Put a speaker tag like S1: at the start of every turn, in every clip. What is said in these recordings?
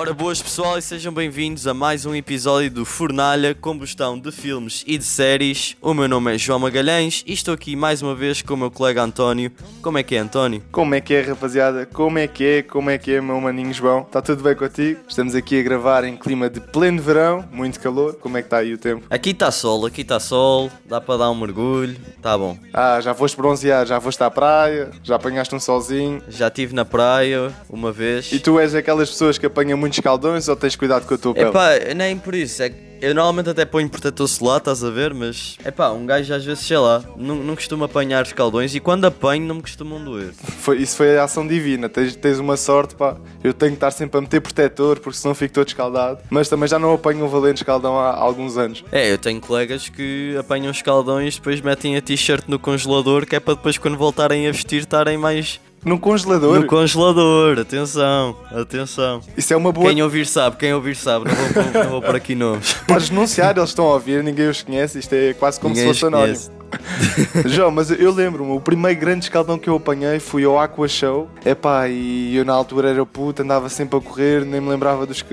S1: Ora, boas pessoal e sejam bem-vindos a mais um episódio do Fornalha, combustão de filmes e de séries. O meu nome é João Magalhães e estou aqui mais uma vez com o meu colega António. Como é que é, António?
S2: Como é que é, rapaziada? Como é que é? Como é que é, meu maninho João? Está tudo bem contigo? Estamos aqui a gravar em clima de pleno verão, muito calor. Como é que está aí o tempo?
S1: Aqui está sol, aqui está sol, dá para dar um mergulho, está bom.
S2: Ah, já foste bronzear, já foste à praia, já apanhaste um solzinho.
S1: Já estive na praia uma vez.
S2: E tu és aquelas pessoas que apanham muitos caldões ou tens cuidado com a tua pele?
S1: Epá, nem por isso, é que eu normalmente até ponho protetor solar, estás a ver, mas epá, um gajo às vezes, sei lá, não, não costuma apanhar os caldões e quando apanho não me costumam doer.
S2: Foi, isso foi a ação divina, tens, tens uma sorte, pá. Eu tenho que estar sempre a meter protetor porque senão fico todo escaldado. Mas também já não apanho um valente escaldão há alguns anos.
S1: É, eu tenho colegas que apanham os caldões depois metem a t-shirt no congelador que é para depois quando voltarem a vestir estarem mais
S2: no congelador?
S1: No congelador, atenção, atenção.
S2: Isso é uma boa.
S1: Quem ouvir sabe, quem ouvir sabe, não vou, não vou pôr aqui nomes.
S2: Podes denunciar, eles estão a ouvir, ninguém os conhece, isto é quase como ninguém se fosse anónimo. João, mas eu lembro-me, o primeiro grande escaldão que eu apanhei foi ao Aqua Show. Epá, e eu na altura era puto, andava sempre a correr, nem me lembrava dos,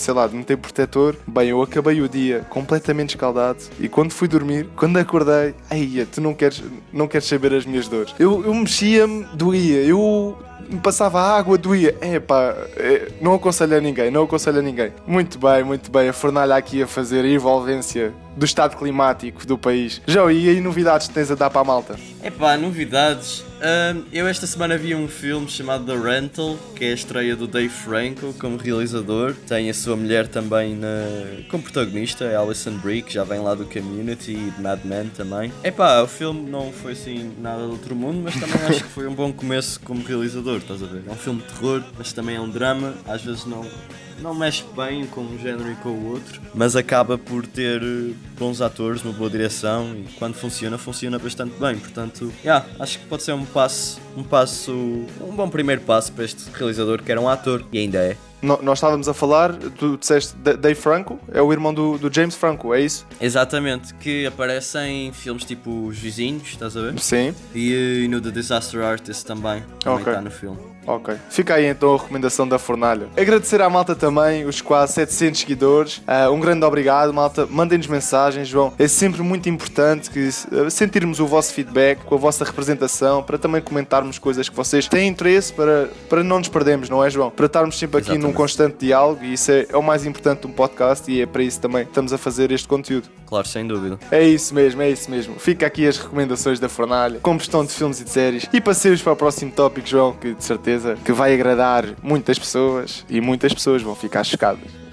S2: sei lá, de meter protetor. Bem, eu acabei o dia completamente escaldado e quando fui dormir, quando acordei, ai, tu não queres, não queres saber as minhas dores. Eu, eu mexia-me, doía, eu me passava água, doía. É é, não aconselho a ninguém, não aconselho a ninguém. Muito bem, muito bem. A fornalha aqui a fazer a envolvência do estado climático do país. Já, e aí novidades tens a dar para a malta?
S1: É pá, novidades. Um, eu esta semana vi um filme chamado The Rental, que é a estreia do Dave Franco como realizador. Tem a sua mulher também na... como protagonista, Alison Brie, que já vem lá do Community e de Mad Men também. É pá, o filme não foi assim nada do outro mundo, mas também acho que foi um bom começo como realizador, estás a ver? É um filme de terror, mas também é um drama, às vezes não não mexe bem com um género e com o outro, mas acaba por ter eh, bons atores, uma boa direção e quando funciona, funciona bastante bem. Portanto, yeah, acho que pode ser um passo, um passo, um bom primeiro passo para este realizador que era um ator e ainda é.
S2: No, nós estávamos a falar, tu disseste Dave Franco, é o irmão do, do, James Franco, é isso?
S1: Exatamente, que aparece em filmes tipo Os Vizinhos, estás a ver?
S2: Sim.
S1: E, eh, e no The Disaster Artist também, também
S2: okay.
S1: está no filme.
S2: Ok. Fica aí então a recomendação da fornalha. Agradecer à malta também, os quase 700 seguidores. Uh, um grande obrigado, malta. Mandem-nos mensagens, João. É sempre muito importante que uh, sentirmos o vosso feedback, com a vossa representação, para também comentarmos coisas que vocês têm interesse para, para não nos perdermos, não é, João? Para estarmos sempre aqui Exatamente. num constante diálogo e isso é, é o mais importante de um podcast e é para isso também que estamos a fazer este conteúdo.
S1: Claro, sem dúvida.
S2: É isso mesmo, é isso mesmo. Fica aqui as recomendações da fornalha, combustão de filmes e de séries e passeios para o próximo tópico, João, que de certeza que vai agradar muitas pessoas e muitas pessoas vão ficar chocadas.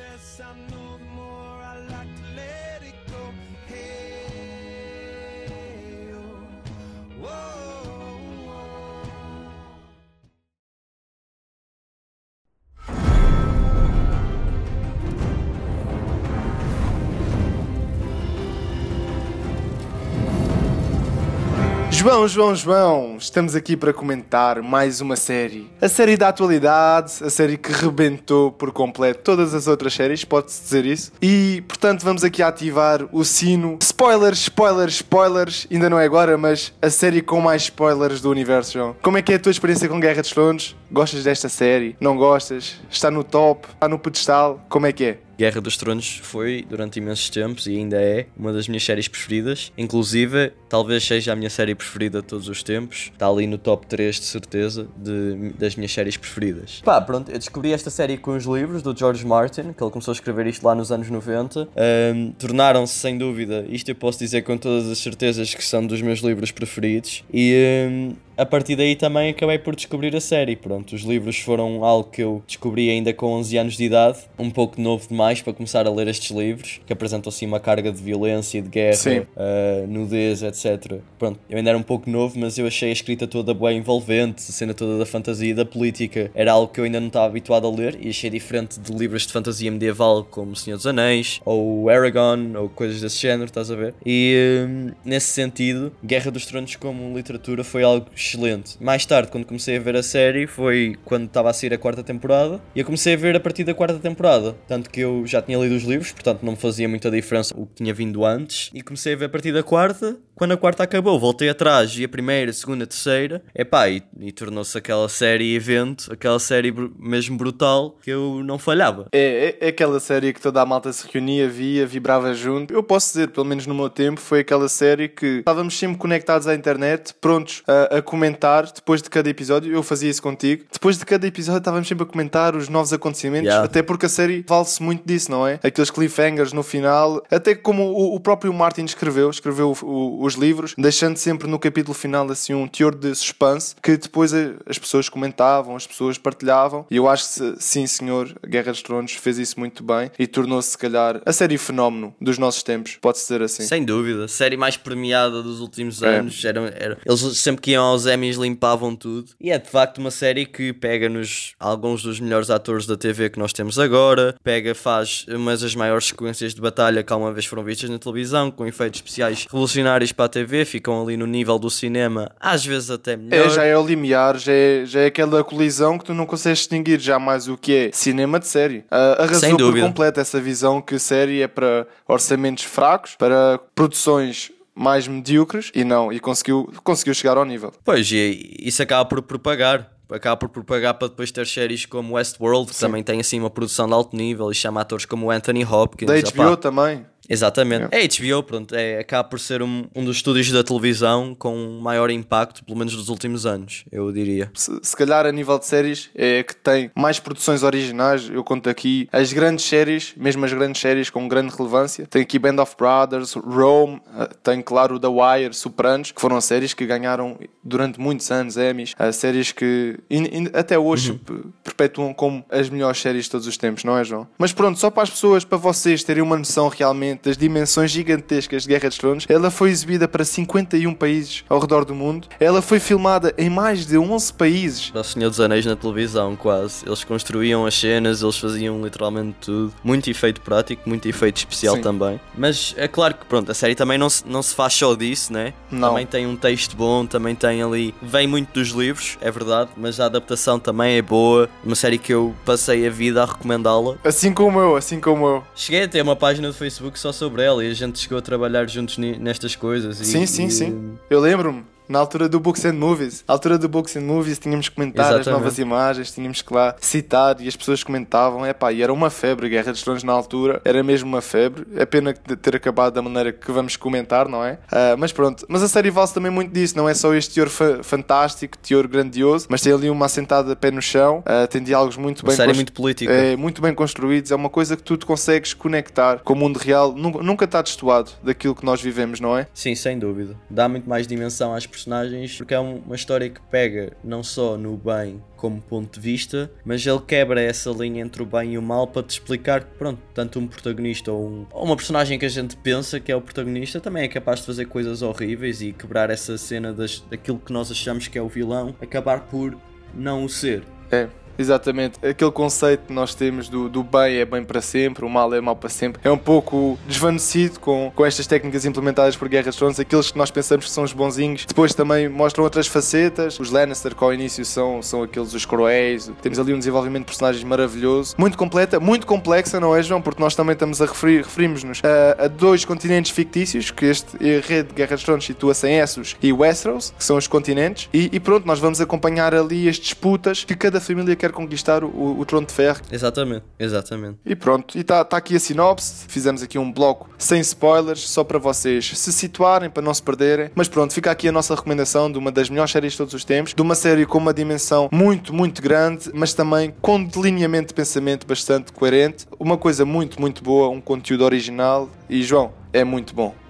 S2: João, João, João, estamos aqui para comentar mais uma série. A série da atualidade, a série que rebentou por completo todas as outras séries, pode-se dizer isso. E, portanto, vamos aqui ativar o sino. Spoilers, spoilers, spoilers. Ainda não é agora, mas a série com mais spoilers do universo, João. Como é que é a tua experiência com Guerra dos Tronos? Gostas desta série? Não gostas? Está no top? Está no pedestal? Como é que é?
S1: Guerra dos Tronos foi, durante imensos tempos, e ainda é, uma das minhas séries preferidas. Inclusive, talvez seja a minha série preferida de todos os tempos. Está ali no top 3, de certeza, de, das minhas séries preferidas. Pá, pronto, eu descobri esta série com os livros do George Martin, que ele começou a escrever isto lá nos anos 90. Um, Tornaram-se, sem dúvida, isto eu posso dizer com todas as certezas que são dos meus livros preferidos. E um, a partir daí também acabei por descobrir a série. Pronto, os livros foram algo que eu descobri ainda com 11 anos de idade, um pouco novo demais para começar a ler estes livros, que apresentam assim uma carga de violência, de guerra, uh, nudez, etc. Pronto, eu ainda era um pouco novo, mas eu achei a escrita toda bem envolvente, a cena toda da fantasia e da política. Era algo que eu ainda não estava habituado a ler e achei diferente de livros de fantasia medieval como Senhor dos Anéis ou Aragon ou coisas desse género, estás a ver? E uh, nesse sentido, Guerra dos Tronos como literatura foi algo excelente. Mais tarde, quando comecei a ver a série, foi quando estava a sair a quarta temporada, e eu comecei a ver a partir da quarta temporada. Tanto que eu já tinha lido os livros, portanto não me fazia muita diferença o que tinha vindo antes, e comecei a ver a partir da quarta, Quando a quarta acabou, voltei atrás e a primeira, a segunda, a terceira, epá, e, e tornou-se aquela série evento, aquela série br mesmo brutal que eu não falhava.
S2: É, é, é, aquela série que toda a malta se reunia, via, vibrava junto. Eu posso dizer, pelo menos no meu tempo, foi aquela série que estávamos sempre conectados à internet, prontos a, a comentar depois de cada episódio. Eu fazia isso contigo. Depois de cada episódio estávamos sempre a comentar os novos acontecimentos, yeah. até porque a série vale-se muito disso, não é? Aqueles cliffhangers no final, até como o, o próprio Martin escreveu, escreveu o, o, os livros, deixando sempre no capítulo final assim um teor de suspense que depois as pessoas comentavam, as pessoas partilhavam. E eu acho que sim, senhor, Guerra dos Tronos fez isso muito bem e tornou-se, se calhar, a série fenómeno dos nossos tempos, pode-se dizer assim.
S1: Sem dúvida, série mais premiada dos últimos é. anos. Era, era, eles sempre que iam aos Emmys limpavam tudo. E é de facto uma série que pega nos alguns dos melhores atores da TV que nós temos agora, pega, faz umas das maiores sequências de batalha que alguma vez foram vistas na televisão, com efeitos especiais revolucionários para a TV, ficam ali no nível do cinema, às vezes até melhor.
S2: É, já é o limiar, já é, já é aquela colisão que tu não consegues distinguir já mais o que é cinema de série. Uh, arrasou por completo essa visão que série é para orçamentos fracos, para produções mais medíocres e não, e conseguiu, conseguiu chegar ao nível.
S1: Pois, e isso acaba por propagar acaba por propagar para depois ter séries como Westworld, que Sim. também tem assim uma produção de alto nível e chama atores como Anthony Hopkins.
S2: Da HBO também.
S1: Exatamente. Yeah. É HBO, pronto, é, acaba por ser um, um dos estúdios da televisão com maior impacto, pelo menos dos últimos anos, eu diria.
S2: Se, se calhar a nível de séries é que tem mais produções originais. Eu conto aqui as grandes séries, mesmo as grandes séries com grande relevância. Tem aqui Band of Brothers, Rome, eh, tem claro The Wire, Sopranos, que foram séries que ganharam durante muitos anos Emmys. Séries que in, in, até hoje uhum. perpetuam como as melhores séries de todos os tempos, não é, João? Mas pronto, só para as pessoas, para vocês terem uma noção realmente das dimensões gigantescas de Guerra dos Tronos. Ela foi exibida para 51 países ao redor do mundo. Ela foi filmada em mais de 11 países.
S1: O Senhor dos Anéis na televisão, quase. Eles construíam as cenas, eles faziam literalmente tudo. Muito efeito prático, muito efeito especial Sim. também. Mas é claro que, pronto, a série também não se, não se faz só disso, né? Não. Também tem um texto bom, também tem ali. Vem muito dos livros, é verdade, mas a adaptação também é boa. Uma série que eu passei a vida a recomendá-la.
S2: Assim como eu, assim como eu.
S1: Cheguei a ter uma página do Facebook só só sobre ela e a gente chegou a trabalhar juntos nestas coisas.
S2: Sim,
S1: e,
S2: sim, e... sim. Eu lembro-me na altura do Books and Movies. Na altura do Books and Movies tínhamos que comentar Exatamente. as novas imagens, tínhamos que lá citar e as pessoas comentavam. É pá, e era uma febre. Guerra dos Tronos na altura era mesmo uma febre. É pena ter acabado da maneira que vamos comentar, não é? Uh, mas pronto. Mas a série vale também muito disso. Não é só este teor fa fantástico, teor grandioso, mas tem ali uma assentada pé no chão. Uh, tem diálogos muito
S1: uma
S2: bem
S1: série muito política.
S2: É, muito bem construídos. É uma coisa que tu te consegues conectar com o mundo real. Nunca, nunca está destoado daquilo que nós vivemos, não é?
S1: Sim, sem dúvida. Dá muito mais dimensão às personagens porque é uma história que pega não só no bem como ponto de vista, mas ele quebra essa linha entre o bem e o mal para te explicar que, pronto, tanto um protagonista ou, um, ou uma personagem que a gente pensa que é o protagonista também é capaz de fazer coisas horríveis e quebrar essa cena das, daquilo que nós achamos que é o vilão, acabar por não o ser.
S2: É. Exatamente. Aquele conceito que nós temos do, do bem é bem para sempre, o mal é mal para sempre, é um pouco desvanecido com, com estas técnicas implementadas por Guerra de Tronos. Aqueles que nós pensamos que são os bonzinhos, depois também mostram outras facetas. Os Lannister, que ao início são, são aqueles os cruéis. Temos ali um desenvolvimento de personagens maravilhoso, muito completa, muito complexa, não é, João? Porque nós também estamos a referir, referimos-nos a, a, dois continentes fictícios, que este rede de Guerra de Tronos situa-se em Essos e Westeros, que são os continentes, e, e pronto, nós vamos acompanhar ali as disputas que cada família quer quer conquistar o, o trono de ferro.
S1: Exatamente, exatamente.
S2: E pronto, e está tá aqui a sinopse. Fizemos aqui um bloco sem spoilers, só para vocês se situarem, para não se perderem. Mas pronto, fica aqui a nossa recomendação de uma das melhores séries de todos os tempos, de uma série com uma dimensão muito, muito grande, mas também com delineamento de pensamento bastante coerente. Uma coisa muito, muito boa, um conteúdo original. E João, é muito bom.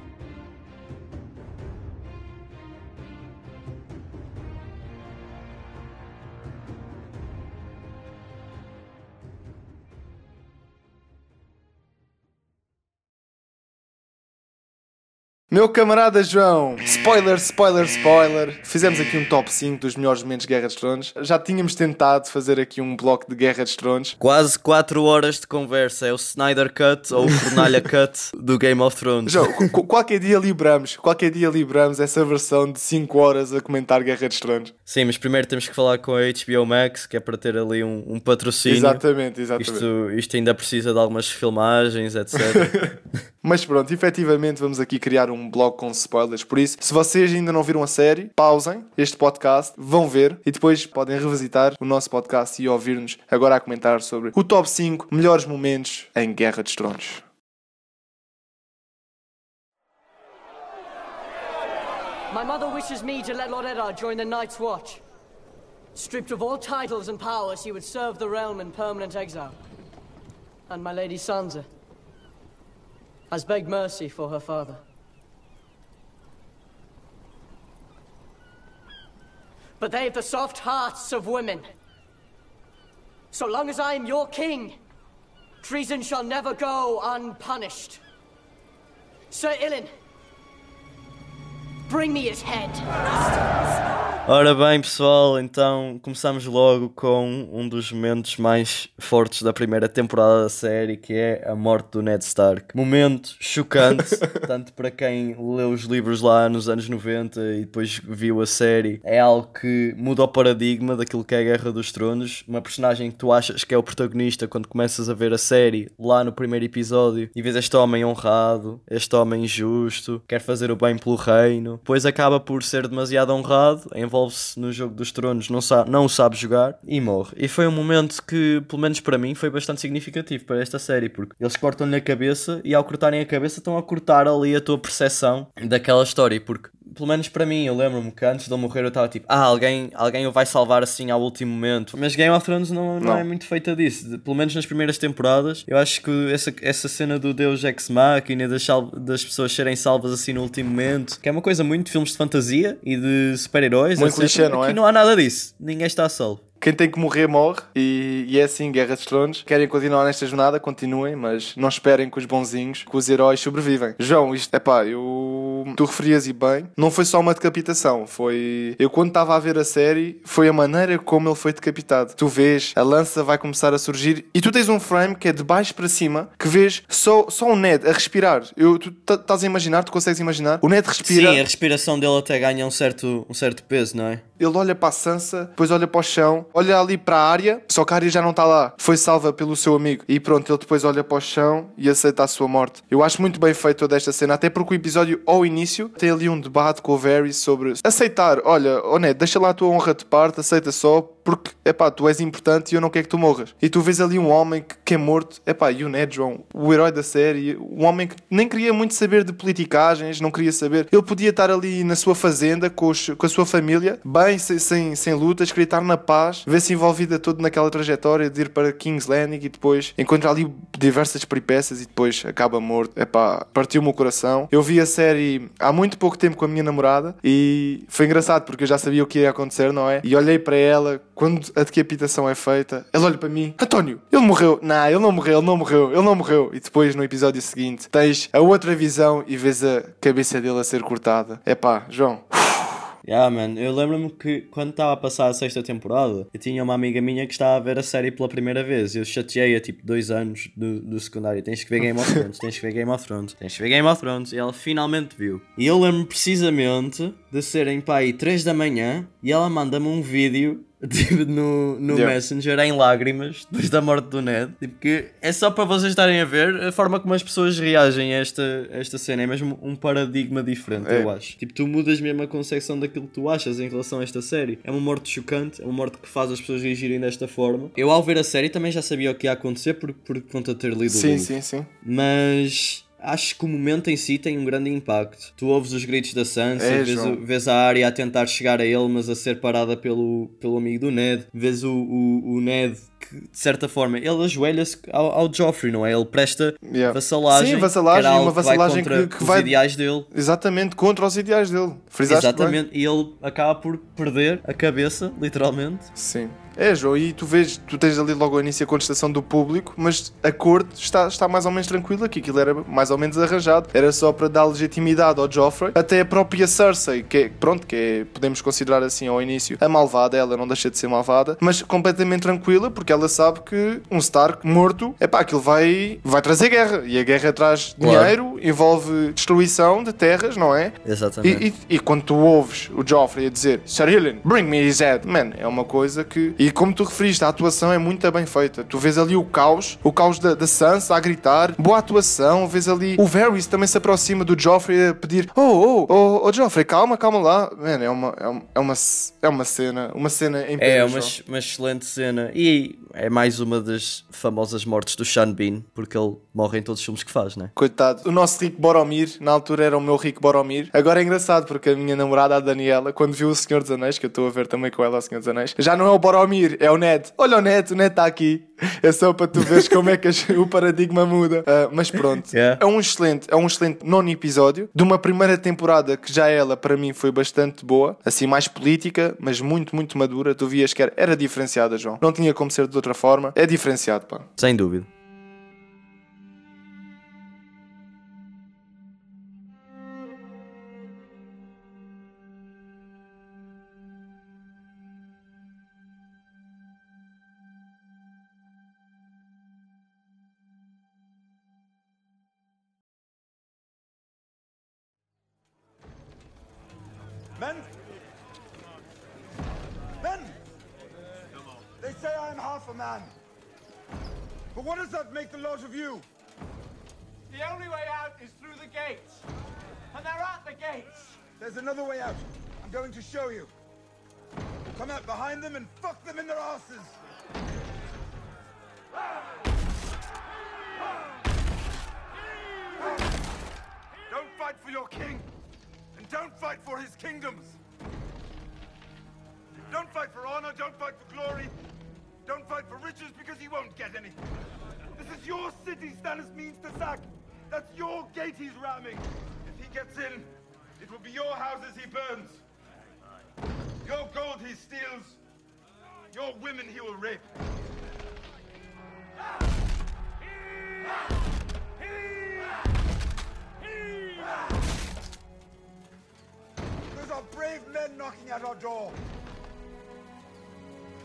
S2: Meu camarada João, spoiler, spoiler, spoiler. Fizemos aqui um top 5 dos melhores momentos de Guerra dos Tronos. Já tínhamos tentado fazer aqui um bloco de Guerra dos Tronos.
S1: Quase 4 horas de conversa. É o Snyder Cut ou o Fornalha Cut do Game of Thrones.
S2: João, qualquer dia libramos, qualquer dia libramos essa versão de 5 horas a comentar Guerra dos Tronos.
S1: Sim, mas primeiro temos que falar com a HBO Max, que é para ter ali um, um patrocínio.
S2: Exatamente, exatamente.
S1: Isto, isto ainda precisa de algumas filmagens, etc.
S2: mas pronto, efetivamente vamos aqui criar um um blog com spoilers. Por isso, se vocês ainda não viram a série, pausem este podcast, vão ver e depois podem revisitar o nosso podcast e ouvir-nos agora a comentar sobre o top 5 melhores momentos em Guerra dos Tronos. My mother wishes me to let Lord Eddard join the Night's Watch. Stripped of all titles and powers, he would serve the realm in permanent exile. And my lady Sansa has begged mercy for her father. But they have the soft hearts of women. So long as I am your king, treason shall never go unpunished. Sir Ilyn, bring me his head. Ora bem, pessoal, então começamos logo com um dos momentos mais fortes da primeira temporada da série, que é a morte do Ned Stark. Momento chocante, tanto para quem leu os livros lá nos anos 90 e depois viu a série. É algo que muda o paradigma daquilo que é a Guerra dos Tronos. Uma personagem que tu achas que é o protagonista quando começas a ver a série lá no primeiro episódio e vês este homem honrado, este homem justo, quer fazer o bem pelo reino, depois acaba por ser demasiado honrado, envolve envolve-se no jogo dos tronos, não, sabe, não o sabe jogar e morre. E foi um momento que, pelo menos para mim, foi bastante significativo para esta série, porque eles cortam-lhe a cabeça e ao cortarem a cabeça estão a cortar ali a tua percepção daquela história, porque pelo menos para mim, eu lembro-me que antes de ele morrer eu estava tipo, ah, alguém, alguém o vai salvar assim ao último momento. Mas Game of Thrones não, não, não. é muito feita disso. Pelo menos nas primeiras temporadas, eu acho que essa, essa cena do Deus Ex Machina, das, das pessoas serem salvas assim no último momento, que é uma coisa muito de filmes de fantasia e de super-heróis. Muito clichê, não é?
S1: Aqui não há nada disso. Ninguém está salvo.
S2: Quem tem que morrer, morre. E, e, é assim, Guerra dos Tronos. Querem continuar nesta jornada, continuem, mas não esperem que os bonzinhos, que os heróis sobrevivem. João, isto, é pá, eu. Tu referias e bem, não foi só uma decapitação, foi. Eu quando estava a ver a série, foi a maneira como ele foi decapitado. Tu vês, a lança vai começar a surgir e tu tens um frame que é de baixo para cima, que vês só, só o Ned a respirar. Eu, tu estás a imaginar, tu consegues imaginar? O Ned respira.
S1: Sim, a respiração dele até ganha um certo, um certo peso, não é?
S2: Ele olha para a Sansa, depois olha para o chão, olha ali para a área, só que a área já não está lá. Foi salva pelo seu amigo. E pronto, ele depois olha para o chão e aceita a sua morte. Eu acho muito bem feito toda esta cena, até porque o episódio, ao início, tem ali um debate com o Varys sobre aceitar. Olha, Ned, deixa lá a tua honra de parte, aceita só, porque, epá, tu és importante e eu não quero que tu morras. E tu vês ali um homem que, que é morto, epá, e o Ned, João, o herói da série, um homem que nem queria muito saber de politicagens, não queria saber. Ele podia estar ali na sua fazenda com, os, com a sua família, bem, sem, sem, sem lutas, queria na paz, ver-se envolvida todo naquela trajetória de ir para King's Landing e depois encontrar ali diversas peripécias e depois acaba morto. Epá, partiu-me o coração. Eu vi a série há muito pouco tempo com a minha namorada e foi engraçado porque eu já sabia o que ia acontecer, não é? E olhei para ela quando a decapitação é feita, ela olha para mim, António, ele morreu. Não, ele não morreu, ele não morreu, ele não morreu. E depois no episódio seguinte tens a outra visão e vês a cabeça dele a ser cortada. É pá, João.
S1: Yeah, man. Eu lembro-me que quando estava a passar a sexta temporada, eu tinha uma amiga minha que estava a ver a série pela primeira vez. Eu chateei-a tipo dois anos do, do secundário. Tens que ver Game of Thrones, tens que ver Game of Thrones, tens que ver Game of Thrones. E ela finalmente viu. E eu lembro-me precisamente de serem para aí 3 da manhã e ela manda-me um vídeo tipo, no, no yeah. Messenger em lágrimas depois da morte do Ned. Tipo, que é só para vocês estarem a ver a forma como as pessoas reagem a esta, a esta cena. É mesmo um paradigma diferente, é. eu acho. Tipo, tu mudas mesmo a concepção daquilo que tu achas em relação a esta série. É uma morte chocante, é uma morte que faz as pessoas reagirem desta forma. Eu, ao ver a série, também já sabia o que ia acontecer por, por conta de ter lido
S2: sim,
S1: o livro.
S2: Sim, sim, sim.
S1: Mas acho que o momento em si tem um grande impacto. Tu ouves os gritos da Sansa, é, vês, o, vês, a área a tentar chegar a ele, mas a ser parada pelo, pelo amigo do Ned, vês o, o, o Ned que, de certa forma, ele ajoelha-se ao, ao Joffrey, não é? Ele presta yeah. vassalagem.
S2: Sim, vassalagem, uma vassalagem
S1: que vai
S2: contra que, que vai...
S1: os ideais dele.
S2: Exatamente, contra os ideais dele. Frisaste
S1: Exatamente, bem. e ele acaba por perder a cabeça, literalmente.
S2: Sim. É, João, e tu vês, tu tens ali logo ao início a contestação do público, mas a corte está, está mais ou menos tranquila, que aquilo era mais ou menos arranjado. Era só para dar legitimidade ao Joffrey. Até a própria Cersei, que é, pronto, que é, podemos considerar assim ao início, a malvada, ela não deixa de ser malvada, mas completamente tranquila, porque ela sabe que um Stark morto, é pá, aquilo vai, vai trazer guerra. E a guerra traz claro. dinheiro, envolve destruição de terras, não é?
S1: Exatamente.
S2: E, e, e quando tu ouves o Joffrey a dizer Sir Hillen, bring me his head, man, é uma coisa que. E como tu referiste, a atuação é muito bem feita. Tu vês ali o caos, o caos da, da Sansa a gritar, boa atuação, vês ali o Varys também se aproxima do Joffrey a pedir: Oh, oh, oh, oh Joffrey, calma, calma lá. Man, é uma, é uma, é uma, é uma cena, uma cena em
S1: É uma, uma excelente cena. E é mais uma das famosas mortes do Sean Bean, porque ele morre em todos os filmes que faz, né?
S2: Coitado. O nosso Rico Boromir, na altura era o meu Rico Boromir. Agora é engraçado, porque a minha namorada, a Daniela, quando viu o Senhor dos Anéis, que eu estou a ver também com ela o Senhor dos Anéis, já não é o Boromir, é o Ned. Olha o Ned, o Ned está aqui. É só para tu veres como é que o paradigma muda. Uh, mas pronto. Yeah. É um excelente, é um excelente nono episódio de uma primeira temporada que já ela, para mim, foi bastante boa. Assim, mais política, mas muito, muito madura. Tu vias que era, era diferenciada, João. Não tinha como ser de outra forma. É diferenciado, pá.
S1: Sem dúvida.
S3: you. The only way out is through the gates. And they're at the gates. There's another way out. I'm going to show you. Come out behind them and fuck them in their asses. Don't fight for your king. And don't fight for his kingdoms. Don't fight for honor, don't fight for glory. Don't fight for riches because he won't get any. This is your city Stannis means to sack. That's your gate he's ramming. If he gets in, it will be your houses he burns. Your gold he steals. Your women he will rape. Those are brave men knocking at our door.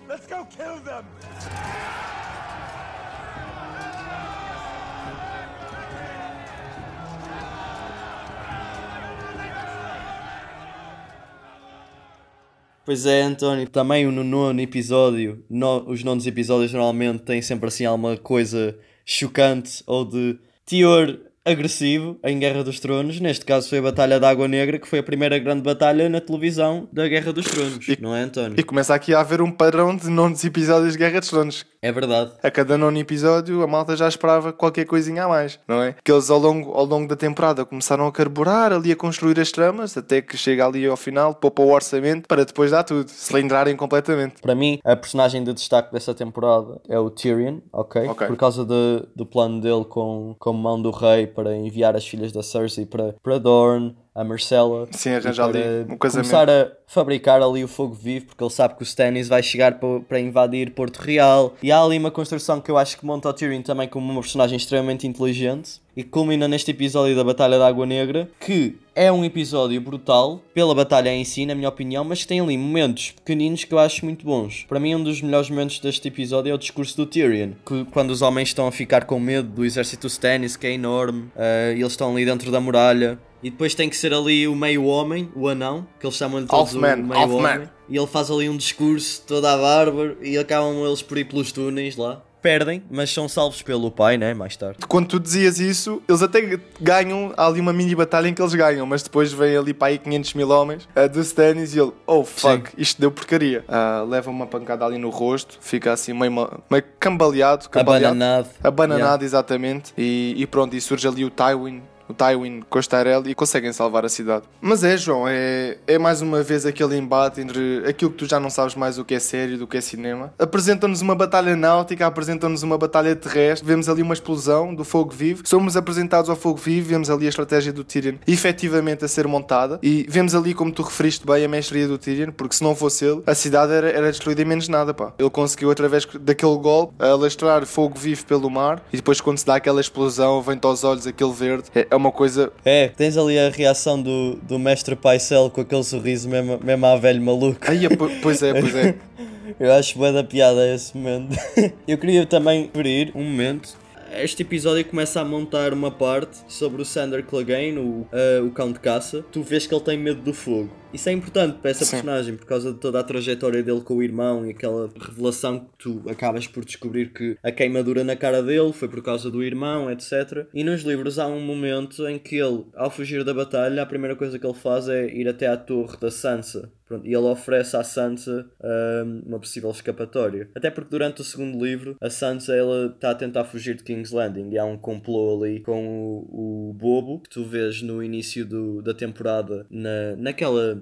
S3: Let's go kill them!
S1: Pois é, António, também no nono episódio, no, os nonos episódios normalmente têm sempre assim alguma coisa chocante ou de teor agressivo em Guerra dos Tronos. Neste caso foi a Batalha da Água Negra, que foi a primeira grande batalha na televisão da Guerra dos Tronos, e, não é, António?
S2: E começa aqui a haver um padrão de nonos episódios de Guerra dos Tronos.
S1: É verdade.
S2: A cada nono episódio a malta já esperava qualquer coisinha a mais, não é? Que eles ao longo, ao longo da temporada começaram a carburar ali a construir as tramas, até que chega ali ao final, poupa o orçamento para depois dar tudo, cilindrarem completamente.
S1: Para mim, a personagem de destaque dessa temporada é o Tyrion, ok? okay. Por causa de, do plano dele com, com mão do rei para enviar as filhas da Cersei para, para Dorne, a Marcela.
S2: Sim, arranjar ali um casamento.
S1: Começar a fabricar ali o fogo vivo, porque ele sabe que o Stannis vai chegar para, para invadir Porto Real. E há ali uma construção que eu acho que monta o Tyrion também como uma personagem extremamente inteligente. E culmina neste episódio da Batalha da Água Negra, que é um episódio brutal, pela batalha em si, na minha opinião, mas que tem ali momentos pequeninos que eu acho muito bons. Para mim, um dos melhores momentos deste episódio é o discurso do Tyrion, que quando os homens estão a ficar com medo do exército Stannis, que é enorme, uh, e eles estão ali dentro da muralha, e depois tem que ser ali o meio homem, o anão, que eles chamam de todos o meio homem. E ele faz ali um discurso toda a bárbaro e acabam eles por ir pelos túneis lá. Perdem, mas são salvos pelo pai, né? Mais tarde.
S2: Quando tu dizias isso, eles até ganham. Há ali uma mini batalha em que eles ganham, mas depois vem ali para aí 500 mil homens uh, do Stannis e ele, oh fuck, Sim. isto deu porcaria. Uh, leva uma pancada ali no rosto, fica assim meio, meio cambaleado, cambaleado.
S1: Abananado.
S2: Abananado, yeah. exatamente. E, e pronto, e surge ali o Tywin o Tywin Tyrell e conseguem salvar a cidade. Mas é, João, é, é mais uma vez aquele embate entre aquilo que tu já não sabes mais o que é sério do que é cinema. Apresentam-nos uma batalha náutica, apresentam-nos uma batalha terrestre, vemos ali uma explosão do fogo vivo, somos apresentados ao fogo vivo, vemos ali a estratégia do Tyrion efetivamente a ser montada e vemos ali, como tu referiste bem, a mestria do Tyrion, porque se não fosse ele, a cidade era, era destruída em menos nada, pá. Ele conseguiu, através daquele golpe, alastrar fogo vivo pelo mar e depois, quando se dá aquela explosão, vem-te aos olhos aquele verde. É, é uma coisa.
S1: É, tens ali a reação do, do mestre Paisel com aquele sorriso mesmo, mesmo à velho maluco.
S2: Ai, pois é, pois é.
S1: Eu acho boa da piada esse momento. Eu queria também referir um momento este episódio começa a montar uma parte sobre o Sander Clegane, o, uh, o cão de caça. Tu vês que ele tem medo do fogo. Isso é importante para essa Sim. personagem por causa de toda a trajetória dele com o irmão e aquela revelação que tu acabas por descobrir que a queimadura na cara dele foi por causa do irmão, etc. E nos livros há um momento em que ele, ao fugir da batalha, a primeira coisa que ele faz é ir até à torre da Sansa. E ele oferece à Sansa um, uma possível escapatória. Até porque durante o segundo livro, a Sansa está a tentar fugir de King's Landing e há um complô ali com o, o Bobo que tu vês no início do, da temporada na, naquela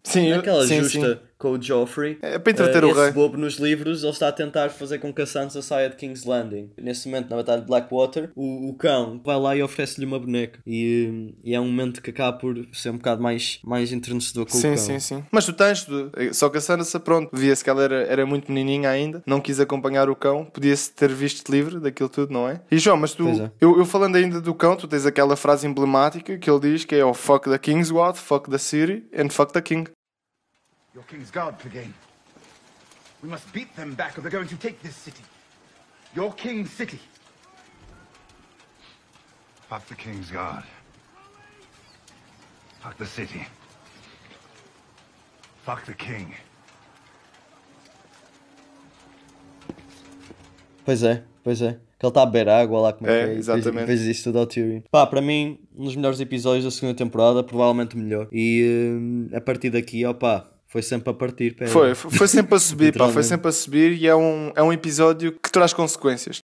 S1: Sim, Naquela sim, justa sim. com o Joffrey.
S2: É para entreter uh, o
S1: esse rei. bobo nos livros, ele está a tentar fazer com que a Sansa saia de King's Landing. Nesse momento, na Batalha de Blackwater, o, o cão vai lá e oferece-lhe uma boneca. E, e, é um momento que acaba por ser um bocado mais, mais entrenecedor com
S2: sim,
S1: o cão.
S2: Sim, sim, sim. Mas tu tens, só que a Sansa, pronto, via-se que ela era, era muito menininha ainda, não quis acompanhar o cão, podia-se ter visto livre daquilo tudo, não é? E João, mas tu, é. eu, eu falando ainda do cão, tu tens aquela frase emblemática que ele diz que é o fuck the Kingsguard, fuck the city and fuck the king. Your King's Guard, Clegane. We must beat them back or they're going to take this city. Your King's city. Fuck the King's Guard. Fuck the city. Fuck the King.
S1: Pois é, pois é. Que ele está a beber água lá, como é,
S2: é que é? Exatamente.
S1: Fez, fez isso tudo ao Tyrion. Pá, para mim, um dos melhores episódios da segunda temporada, provavelmente o melhor. E uh, a partir daqui, opá, foi sempre a partir. Pera.
S2: Foi, foi sempre a subir, pá, foi sempre a subir e é um, é um episódio que traz consequências.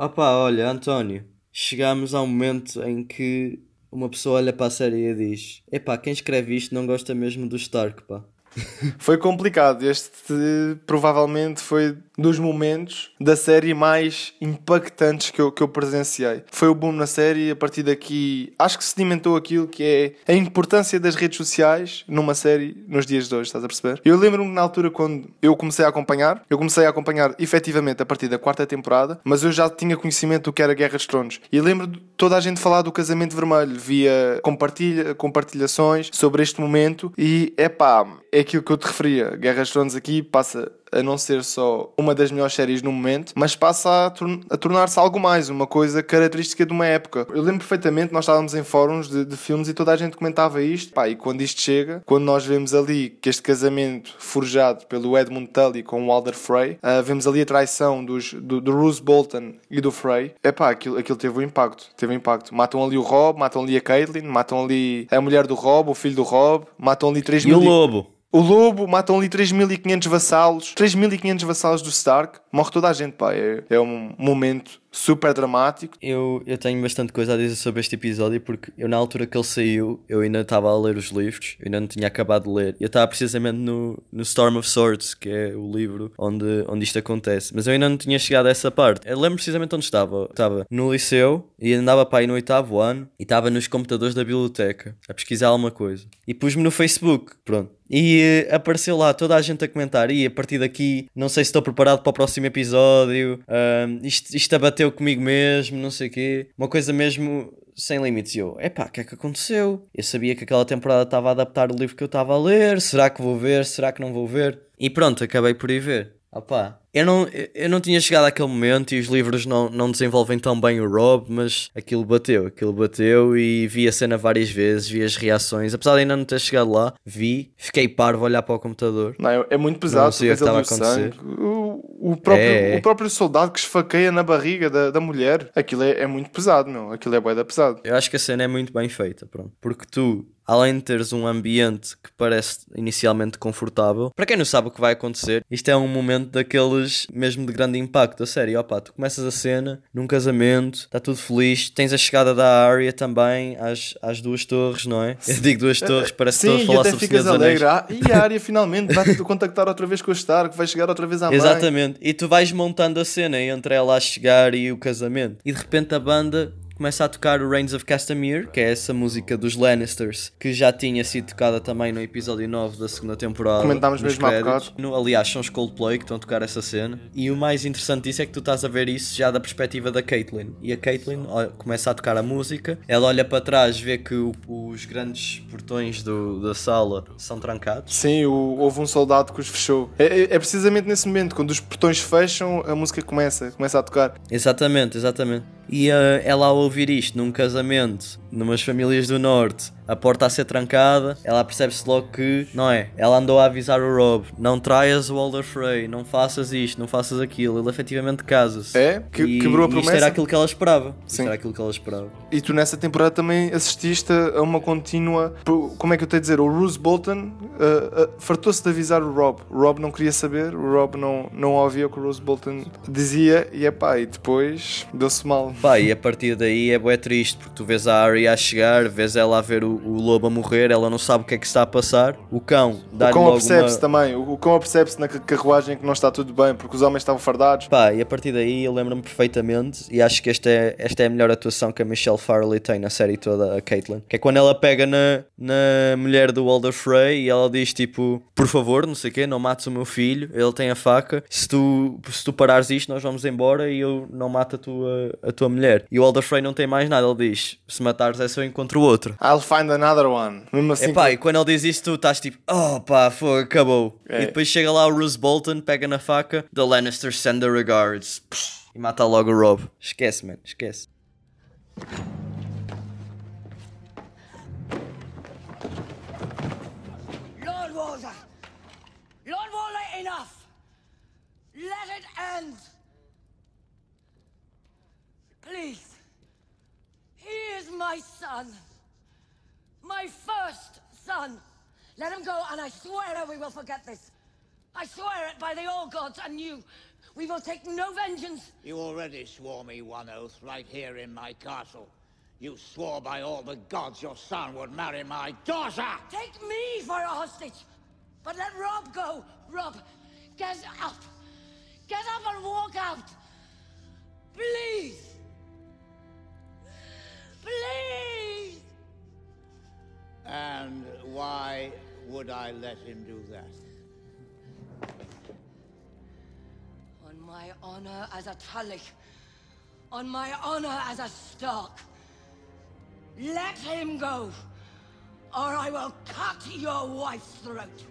S1: Opa, olha, António, chegamos a um momento em que uma pessoa olha para a série e diz: Epá, quem escreve isto não gosta mesmo do Stark, pá.
S2: foi complicado. Este provavelmente foi dos momentos da série mais impactantes que eu, que eu presenciei. Foi o boom na série, a partir daqui acho que sedimentou aquilo que é a importância das redes sociais numa série nos dias de hoje, estás a perceber? Eu lembro-me na altura quando eu comecei a acompanhar, eu comecei a acompanhar efetivamente a partir da quarta temporada, mas eu já tinha conhecimento do que era Guerra dos Tronos. E lembro toda a gente falar do casamento vermelho, via compartilha, compartilhações sobre este momento e é pá, é aquilo que eu te referia. Guerra dos Tronos aqui passa a não ser só uma das melhores séries no momento, mas passa a, tor a tornar-se algo mais, uma coisa característica de uma época. Eu lembro perfeitamente, nós estávamos em fóruns de, de, filmes e toda a gente comentava isto, pá, e quando isto chega, quando nós vemos ali que este casamento forjado pelo Edmund Tully com o Walder Frey, uh, vemos ali a traição dos, do, do Bruce Bolton e do Frey, é pá, aquilo, aquilo teve um impacto, teve um impacto. Matam ali o Rob, matam ali a Caitlyn, matam ali a mulher do Rob, o filho do Rob, matam ali 3
S1: e mil... E o lobo?
S2: O lobo matam ali 3.500 vassalos, 3.500 vassalos do Stark, morre toda a gente, pá. É, é um momento super dramático.
S1: Eu, eu tenho bastante coisa a dizer sobre este episódio porque eu, na altura que ele saiu, eu ainda estava a ler os livros, eu ainda não tinha acabado de ler. Eu estava precisamente no, no Storm of Swords, que é o livro onde, onde isto acontece, mas eu ainda não tinha chegado a essa parte. Eu lembro precisamente onde estava. Estava no liceu e andava para aí no oitavo ano e estava nos computadores da biblioteca a pesquisar alguma coisa. E pus-me no Facebook, pronto. E uh, apareceu lá toda a gente a comentar. E a partir daqui, não sei se estou preparado para o próximo episódio. Uh, isto, isto abateu comigo mesmo, não sei o quê. Uma coisa mesmo sem limites. E eu, epá, o que é que aconteceu? Eu sabia que aquela temporada estava a adaptar o livro que eu estava a ler. Será que vou ver? Será que não vou ver? E pronto, acabei por ir ver. Opa, eu não, eu não tinha chegado àquele momento e os livros não, não desenvolvem tão bem o Rob, mas aquilo bateu, aquilo bateu e vi a cena várias vezes, vi as reações. Apesar de ainda não ter chegado lá, vi, fiquei parvo a olhar para o computador.
S2: Não, é, é muito pesado, não sei o que estava a acontecer. O, o, próprio, é. o próprio soldado que esfaqueia na barriga da, da mulher, aquilo é, é muito pesado, meu. Aquilo é boeda pesado.
S1: Eu acho que a cena é muito bem feita, pronto. Porque tu além de teres um ambiente que parece inicialmente confortável, para quem não sabe o que vai acontecer, isto é um momento daqueles mesmo de grande impacto, a sério, opá, tu começas a cena num casamento, está tudo feliz, tens a chegada da Arya também às, às duas torres, não é? Eu digo duas torres, parece
S2: Sim,
S1: que estou a falar sobre
S2: ficas alegre. Ah, e a área finalmente vai-te contactar outra vez com a Stark, vai chegar outra vez à mãe.
S1: Exatamente. E tu vais montando a cena entre ela a chegar e o casamento. E de repente a banda começa a tocar o Reigns of Castamere, que é essa música dos Lannisters, que já tinha sido tocada também no episódio 9 da segunda temporada.
S2: Comentámos mesmo há
S1: créditos.
S2: bocado.
S1: No- Aliás, são os Coldplay que estão a tocar essa cena. E o mais interessante disso é que tu estás a ver isso já da perspectiva da Caitlyn. E a Caitlyn começa a tocar a música, ela olha para trás, vê que o- os grandes portões do- da sala são trancados.
S2: Sim, o- houve um soldado que os fechou. É, é- é precisamente nesse momento, quando os portões fecham, a música começa, começa a tocar.
S1: Exatamente, exatamente. E eh, ela ao ouvir isto num casamento, numas famílias do norte, a porta a ser trancada, ela percebe-se logo que, não é? Ela andou a avisar o Rob: não traias o Walder Frey, não faças isto, não faças aquilo. Ele efetivamente casa-se.
S2: É, que-
S1: E-
S2: quebrou a
S1: e Isto
S2: promessa.
S1: era aquilo que ela esperava. Isto
S2: Sim.
S1: era aquilo que ela esperava.
S2: E tu nessa temporada também assististe a uma contínua. Como é que eu tenho a dizer? O Bruce Bolton uh, uh, fartou-se de avisar o Rob. O Rob não queria saber, o Rob não, não ouvia o que o Bruce Bolton dizia e é pá, e depois deu-se mal.
S1: Pá, e a partir daí é bué triste, porque tu vês a Arya a chegar, vês ela a ver o, o lobo a morrer, ela não sabe o que é que está a passar. O cão
S2: O
S1: dá-lhe
S2: cão
S1: logo
S2: apercebe-se
S1: uma...
S2: também. O o cão apercebe-se na ca- carruagem que não está tudo bem porque os homens estavam fardados.
S1: Pá, e a partir daí eu lembro-me perfeitamente e acho que esta é, esta é a melhor atuação que a Michelle Farley tem na série toda, a Caitlyn. Que é quando ela pega na, na mulher do Walder Frey e ela diz tipo, por favor, não sei o quê, não mates o meu filho, ele tem a faca, se tu, se tu parares isto nós vamos embora e eu não mato a tua, a tua mulher. E o Walder Frey não tem mais nada, ele diz, se matares essa eu encontro outra.
S2: I'll find another one. Mesmo assim.
S1: Epá, e quando ele diz isso, tu estás tipo, oh pá, foi, acabou.
S2: É.
S1: E depois chega lá o Bruce Bolton, pega na faca, The Lannisters send their regards. E mata logo o Rob. Esquece, man, esquece.
S4: Lord Walter! Lord Walter, enough! Let it end! Please. Is my son. My first son. Let him go, and I swear we will forget this. I swear it by the all gods and you. We will take no vengeance.
S5: You already swore me one oath right here in my castle. You swore by all the gods your son would marry my daughter!
S4: Take me for a hostage. But let Rob go. Rob, get up. Get up and walk out. Please. Please.
S5: And why would I let him do that?
S4: On my honor as a Tully. On my honor as a Stark. Let him go. Or I will cut your wife's throat.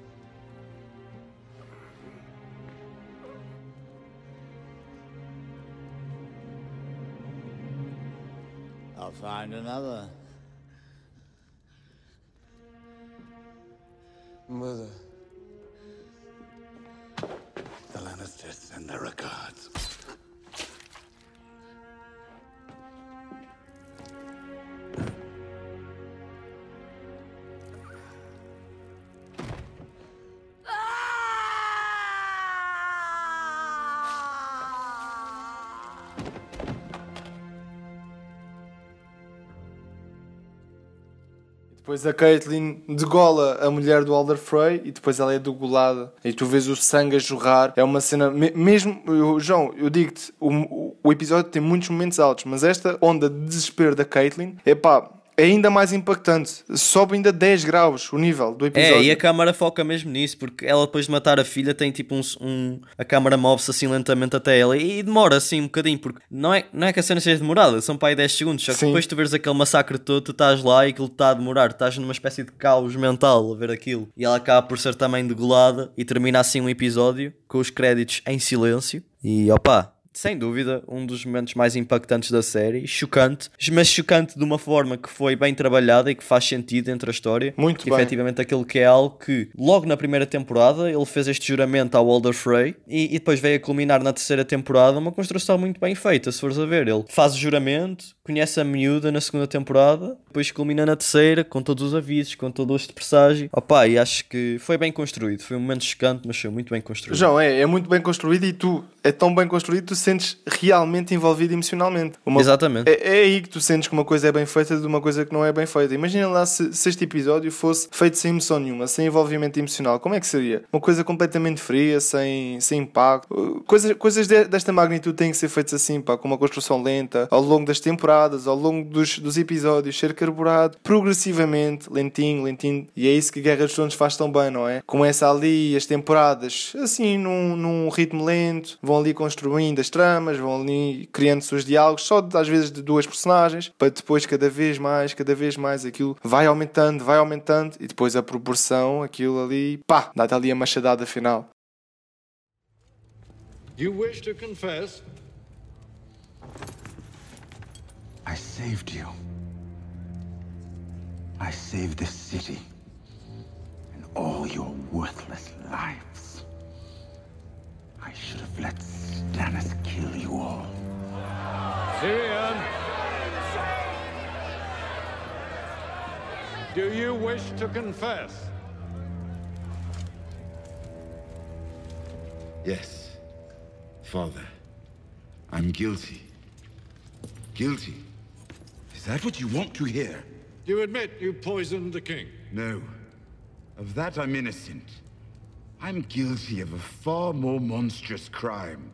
S5: I'll find another.
S6: Mother. The Lannisters send their regards.
S2: Depois a Caitlyn degola a mulher do Alder Frey e depois ela é degolada. E tu vês o sangue a jorrar. É uma cena. me- mesmo. eu- João, eu digo-te, o, o- o episódio tem muitos momentos altos, mas esta onda de desespero da Caitlyn é pá. É ainda mais impactante. Sobe ainda 10 graus o nível do episódio.
S1: É, e a câmara foca mesmo nisso, porque ela depois de matar a filha tem tipo um. um- a câmara move-se assim lentamente até ela e demora assim um bocadinho, porque não é, não é que a cena seja demorada, são para aí 10 segundos, só que
S2: Sim.
S1: depois tu vês aquele massacre todo, tu estás lá e aquilo está a demorar, estás numa espécie de caos mental a ver aquilo. E ela acaba por ser também degolada e termina assim um episódio com os créditos em silêncio. E opá, sem dúvida, um dos momentos mais impactantes da série, chocante, mas chocante de uma forma que foi bem trabalhada e que faz sentido entre a história.
S2: Muito
S1: que
S2: bem.
S1: efetivamente aquilo que é algo que logo na primeira temporada ele fez este juramento ao Walder Frey e, e depois veio a culminar na terceira temporada uma construção muito bem feita, se fores a ver. Ele faz o juramento, conhece a miúda na segunda temporada, depois culmina na terceira, com todos os avisos, com todo este presságio. Opa, e acho que foi bem construído. Foi um momento chocante, mas foi muito bem construído.
S2: João, é, é muito bem construído e tu é tão bem construído que tu sentes realmente envolvido emocionalmente. Uma-
S1: Exatamente.
S2: É, é aí que tu sentes que uma coisa é bem feita de uma coisa que não é bem feita. Imagina lá se, se este episódio fosse feito sem emoção nenhuma, sem envolvimento emocional. Como é que seria? Uma coisa completamente fria, sem, sem impacto. Coisas, coisas de- desta magnitude têm que ser feitas assim, pá, com uma construção lenta, ao longo das temporadas, ao longo dos, dos episódios, ser carburado progressivamente, lentinho, lentinho. E é isso que Guerra dos Tronos faz tão bem, não é? Começa ali as temporadas, assim, num, num ritmo lento, vão ali construindo as tramas, vão ali criando seus diálogos, só de- às vezes de duas personagens, para depois cada vez mais, cada vez mais aquilo vai aumentando, vai aumentando, e depois a proporção, aquilo ali, pá, dá-te ali a machadada final.
S7: You wish to confess?
S6: I saved you. I saved this city and all your worthless lives. I should have let Stannis kill you all.
S7: Tyrion! Do you wish to confess?
S3: Yes, Father. I'm guilty. Guilty? Is that what you want to hear?
S7: You admit you poisoned the king.
S3: No. Of that I'm innocent. I'm guilty of a far more monstrous crime.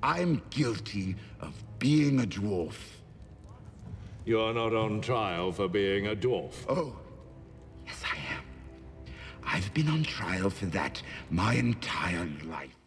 S3: I'm guilty of being a dwarf.
S7: You are not on trial for being a dwarf.
S3: Oh, yes, I am. I've been on trial for that my entire life.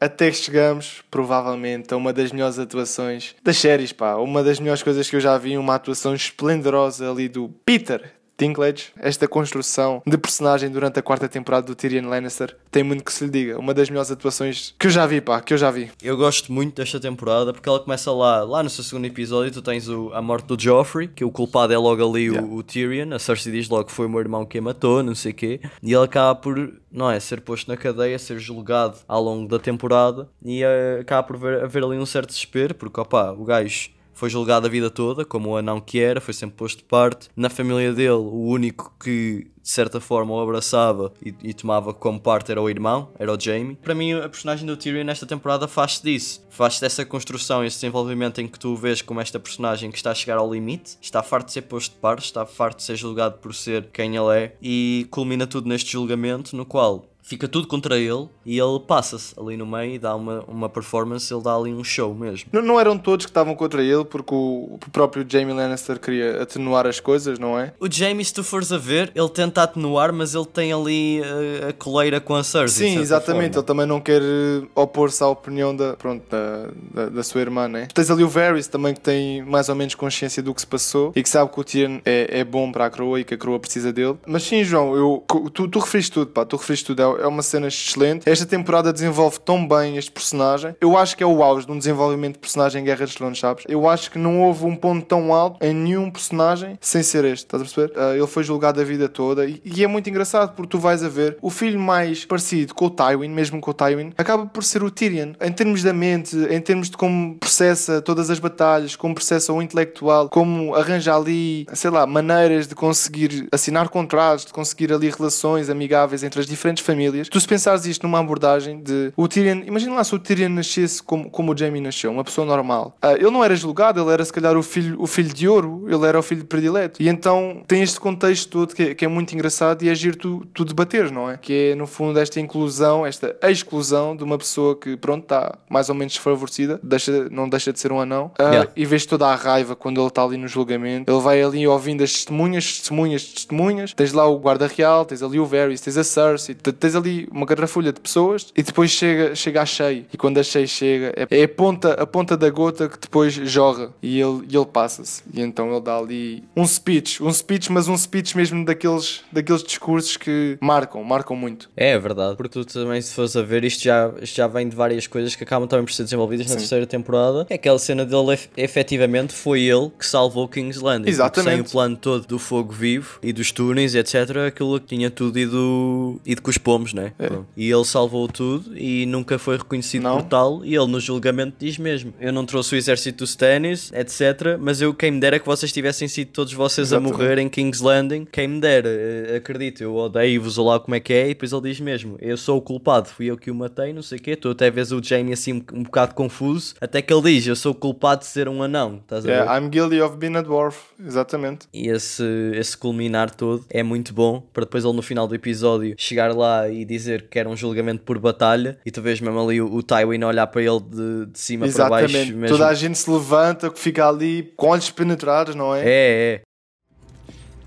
S2: Até que chegamos, provavelmente, a uma das melhores atuações das séries, pá. Uma das melhores coisas que eu já vi, uma atuação esplendorosa ali do Peter Dinklage. Esta construção de personagem durante a quarta temporada do Tyrion Lannister tem muito que se lhe diga. Uma das melhores atuações que eu já vi, pá, que eu já vi.
S1: Eu gosto muito desta temporada porque ela começa lá, lá no seu segundo episódio, tu tens o- a morte do Joffrey, que o culpado é logo ali o-
S2: Yeah.
S1: o, Tyrion, a Cersei diz logo que foi o meu irmão que a matou, não sei o quê, e ele acaba por, não é, ser posto na cadeia, ser julgado ao longo da temporada, e eh, acaba por ver- haver ali um certo desespero, porque opá, o gajo foi julgado a vida toda, como o anão que era, foi sempre posto de parte. Na família dele, o único que de certa forma o abraçava e, e tomava como parte era o irmão, era o Jamie. Para mim, a personagem do Tyrion nesta temporada faz-se disso. Faz-se dessa construção, esse desenvolvimento em que tu vês como esta personagem que está a chegar ao limite, está farto de ser posto de parte, está farto de ser julgado por ser quem ele é e culmina tudo neste julgamento no qual fica tudo contra ele e ele passa-se ali no meio e dá uma, uma performance, ele dá ali um show mesmo.
S2: Não, não eram todos que estavam contra ele, porque o, o próprio Jamie Lannister queria atenuar as coisas, não é?
S1: O Jamie, se tu fores a ver, ele tenta atenuar, mas ele tem ali uh, a coleira com a Cersei.
S2: Sim, exatamente. Ele
S1: forma.
S2: também não quer eh, opor-se à opinião da, pronto, da, da, da sua irmã, né? Tens ali o Varys também que tem mais ou menos consciência do que se passou e que sabe que o Tyrion é, é bom para a coroa e que a coroa precisa dele. Mas sim, João, eu, tu, tu referiste tudo, pá, tu referiste tudo. É, é uma cena excelente. Esta temporada desenvolve tão bem este personagem. Eu acho que é o auge de um desenvolvimento de personagem em Guerra dos Tronos, sabes? Eu acho que não houve um ponto tão alto em nenhum personagem sem ser este, estás a perceber? Ah, ele foi julgado a vida toda e, e é muito engraçado porque tu vais a ver o filho mais parecido com o Tywin, mesmo com o Tywin, acaba por ser o Tyrion. Em termos da mente, em termos de como processa todas as batalhas, como processa o intelectual, como arranja ali, sei lá, maneiras de conseguir assinar contratos, de conseguir ali relações amigáveis entre as diferentes famílias. Tu se pensares isto numa abordagem de o Tyrion, imagina lá se o Tyrion nascesse como, como o Jaime nasceu, uma pessoa normal. Ah, ele não era julgado, ele era se calhar o filho, o filho de ouro, ele era o filho predileto. E então tem este contexto todo que é, que é muito engraçado e é giro tu, tu debateres, não é? Que é no fundo esta inclusão, esta exclusão de uma pessoa que pronto está mais ou menos desfavorecida, deixa, não deixa de ser um anão. Ah,
S1: Yeah.
S2: E vês toda a raiva quando ele está ali no julgamento. Ele vai ali ouvindo as testemunhas, testemunhas, testemunhas. Tens lá o guarda real, tens ali o Varys, tens a Cersei, t- tens ali uma garrafulha de pessoas e depois chega, chega a cheio. E quando a cheio chega, é, é a, ponta, a ponta da gota que depois jorra e ele, e ele passa-se. E então ele dá ali um speech, um speech, mas um speech mesmo daqueles, daqueles discursos que marcam, marcam muito.
S1: É, é verdade, porque tu também, se fores a ver, isto já, isto já vem de várias coisas que acabam também por ser desenvolvidas na terceira temporada. É aquela cena dele, ef- efetivamente, foi ele que salvou King's Landing.
S2: Exatamente.
S1: Sem o plano todo do fogo vivo e dos túneis, etc., aquilo que tinha tudo ido, ido com os pomos né? Pronto. E ele salvou tudo e nunca foi reconhecido
S2: Não.
S1: por tal. E ele no julgamento diz mesmo: Eu não trouxe o exército dos Stannis, etc. Mas eu, quem me dera que vocês tivessem sido todos vocês
S2: Exatamente.
S1: a morrer em King's Landing. Quem me dera, eh, acredito, eu odeio-vos lá como é que é. E depois ele diz mesmo: Eu sou o culpado, fui eu que o matei, não sei o quê. Tu até vês o Jamie assim um, bocado confuso. Até que ele diz: Eu sou o culpado de ser um anão. Estás a ver?
S2: Yeah, I'm guilty of being a dwarf. Exatamente.
S1: E esse, esse culminar todo é muito bom para depois ele no final do episódio chegar lá e dizer que era um julgamento por batalha e tu vês mesmo ali o, o Tywin olhar para ele de, de cima para baixo
S2: Exatamente.
S1: mesmo.
S2: Toda a gente se levanta, que fica ali com olhos penetrados, não é?
S1: É, é.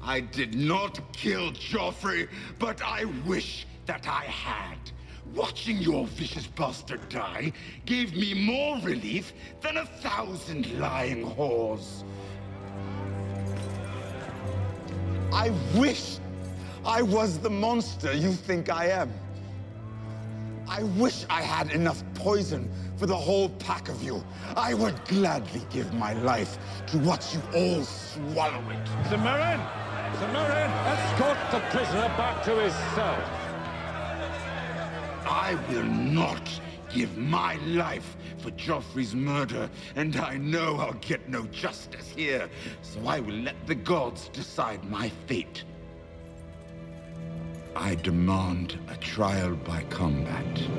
S3: I did not kill Joffrey, but I wish that I had. Watching your vicious bastard die gave me more relief than a thousand lying whores.
S8: I wish I was the monster you think I am. I wish I had enough poison for the whole pack of you. I would gladly give my life to watch you all swallow it.
S7: Sir Merrin, escort the prisoner back to his cell.
S3: I will not give my life for Joffrey's murder, and I know I'll get no justice here, so I will let the gods decide my fate. I demand a trial by combat.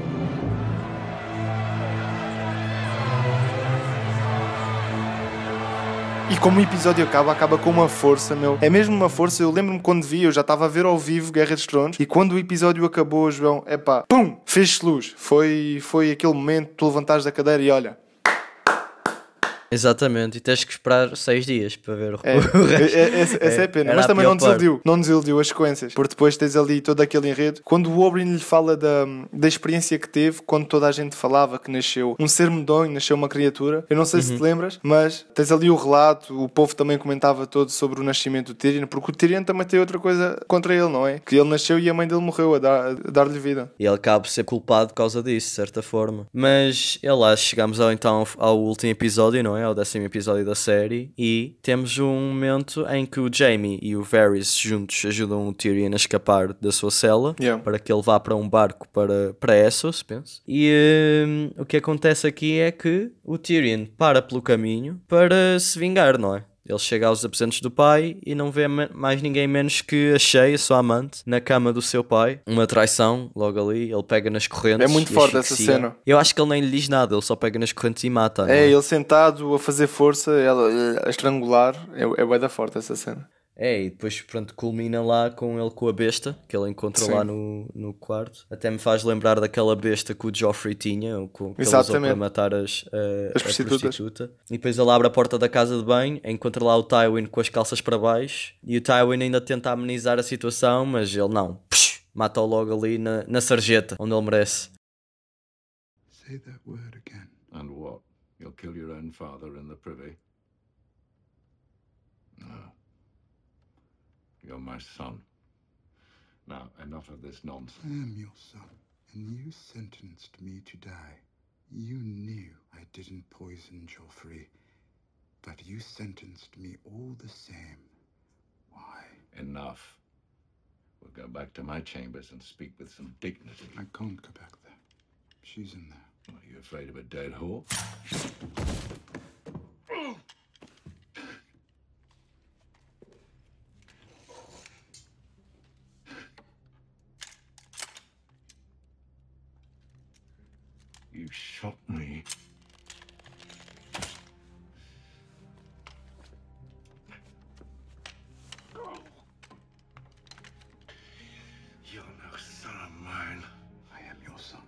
S2: E como o episódio acaba, acaba com uma força, meu. É mesmo uma força. Eu lembro-me quando vi, eu já estava a ver ao vivo Guerra dos Tronos. E quando o episódio acabou, João, é pá, pum, fez-se luz. Foi, foi aquele momento, tu levantares da cadeira e olha.
S1: Exatamente, e tens que esperar seis dias para ver o,
S2: É,
S1: o resto.
S2: é, é, essa essa é a pena.
S1: Era
S2: Mas também não desiludiu. Não desiludiu as sequências. Porque depois tens ali todo aquele enredo. Quando o Oberyn lhe fala da, da experiência que teve, quando toda a gente falava que nasceu um ser medonho, nasceu uma criatura. Eu não sei
S1: Uhum.
S2: se te lembras, mas tens ali o relato. O povo também comentava todo sobre o nascimento do Tyrion. Porque o Tyrion também tem outra coisa contra ele, não é? Que ele nasceu e a mãe dele morreu a, dar- dar-lhe vida.
S1: E ele acaba por ser culpado por causa disso, de certa forma. Mas, é lá, chegamos ao, então ao último episódio, não é? Ao décimo episódio da série. E temos um momento em que o Jamie e o Varys juntos ajudam o Tyrion a escapar da sua cela.
S2: Yeah.
S1: Para que ele vá para um barco para, para Essos, penso. E hum, o que acontece aqui é que o Tyrion para pelo caminho para se vingar, não é? Ele chega aos aposentos do pai e não vê mais ninguém menos que a Shay, a sua amante, na cama do seu pai. Uma traição, logo ali. Ele pega nas correntes.
S2: É muito forte essa cena.
S1: Eu acho que ele nem lhe diz nada, ele só pega nas correntes e mata. não
S2: É, ele sentado a fazer força, ela a estrangular. É, é bué da forte essa cena.
S1: É, e depois pronto, culmina lá com ele com a besta que ele encontra
S2: Sim.
S1: lá no, no quarto. Até me faz lembrar daquela besta que o Joffrey tinha, ou com, que ele usou para matar as, a,
S2: As
S1: a
S2: prostitutas.
S1: prostituta. E depois ele abre a porta da casa de banho, encontra lá o Tywin com as calças para baixo e o Tywin ainda tenta amenizar a situação, mas ele não. Psh, Mata-o logo ali na, na sarjeta, onde ele merece.
S3: Say that word again.
S7: And what? You'll kill your own father in the privy? You're my son. Now, enough of this nonsense.
S3: I am your son, and you sentenced me to die. You knew I didn't poison Joffrey, but you sentenced me all the same. Why?
S7: Enough. We'll go back to my chambers and speak with some dignity.
S3: I can't go back there. She's in there.
S7: Are you afraid of a dead whore? You shot me. You're no son of mine.
S3: I am your son.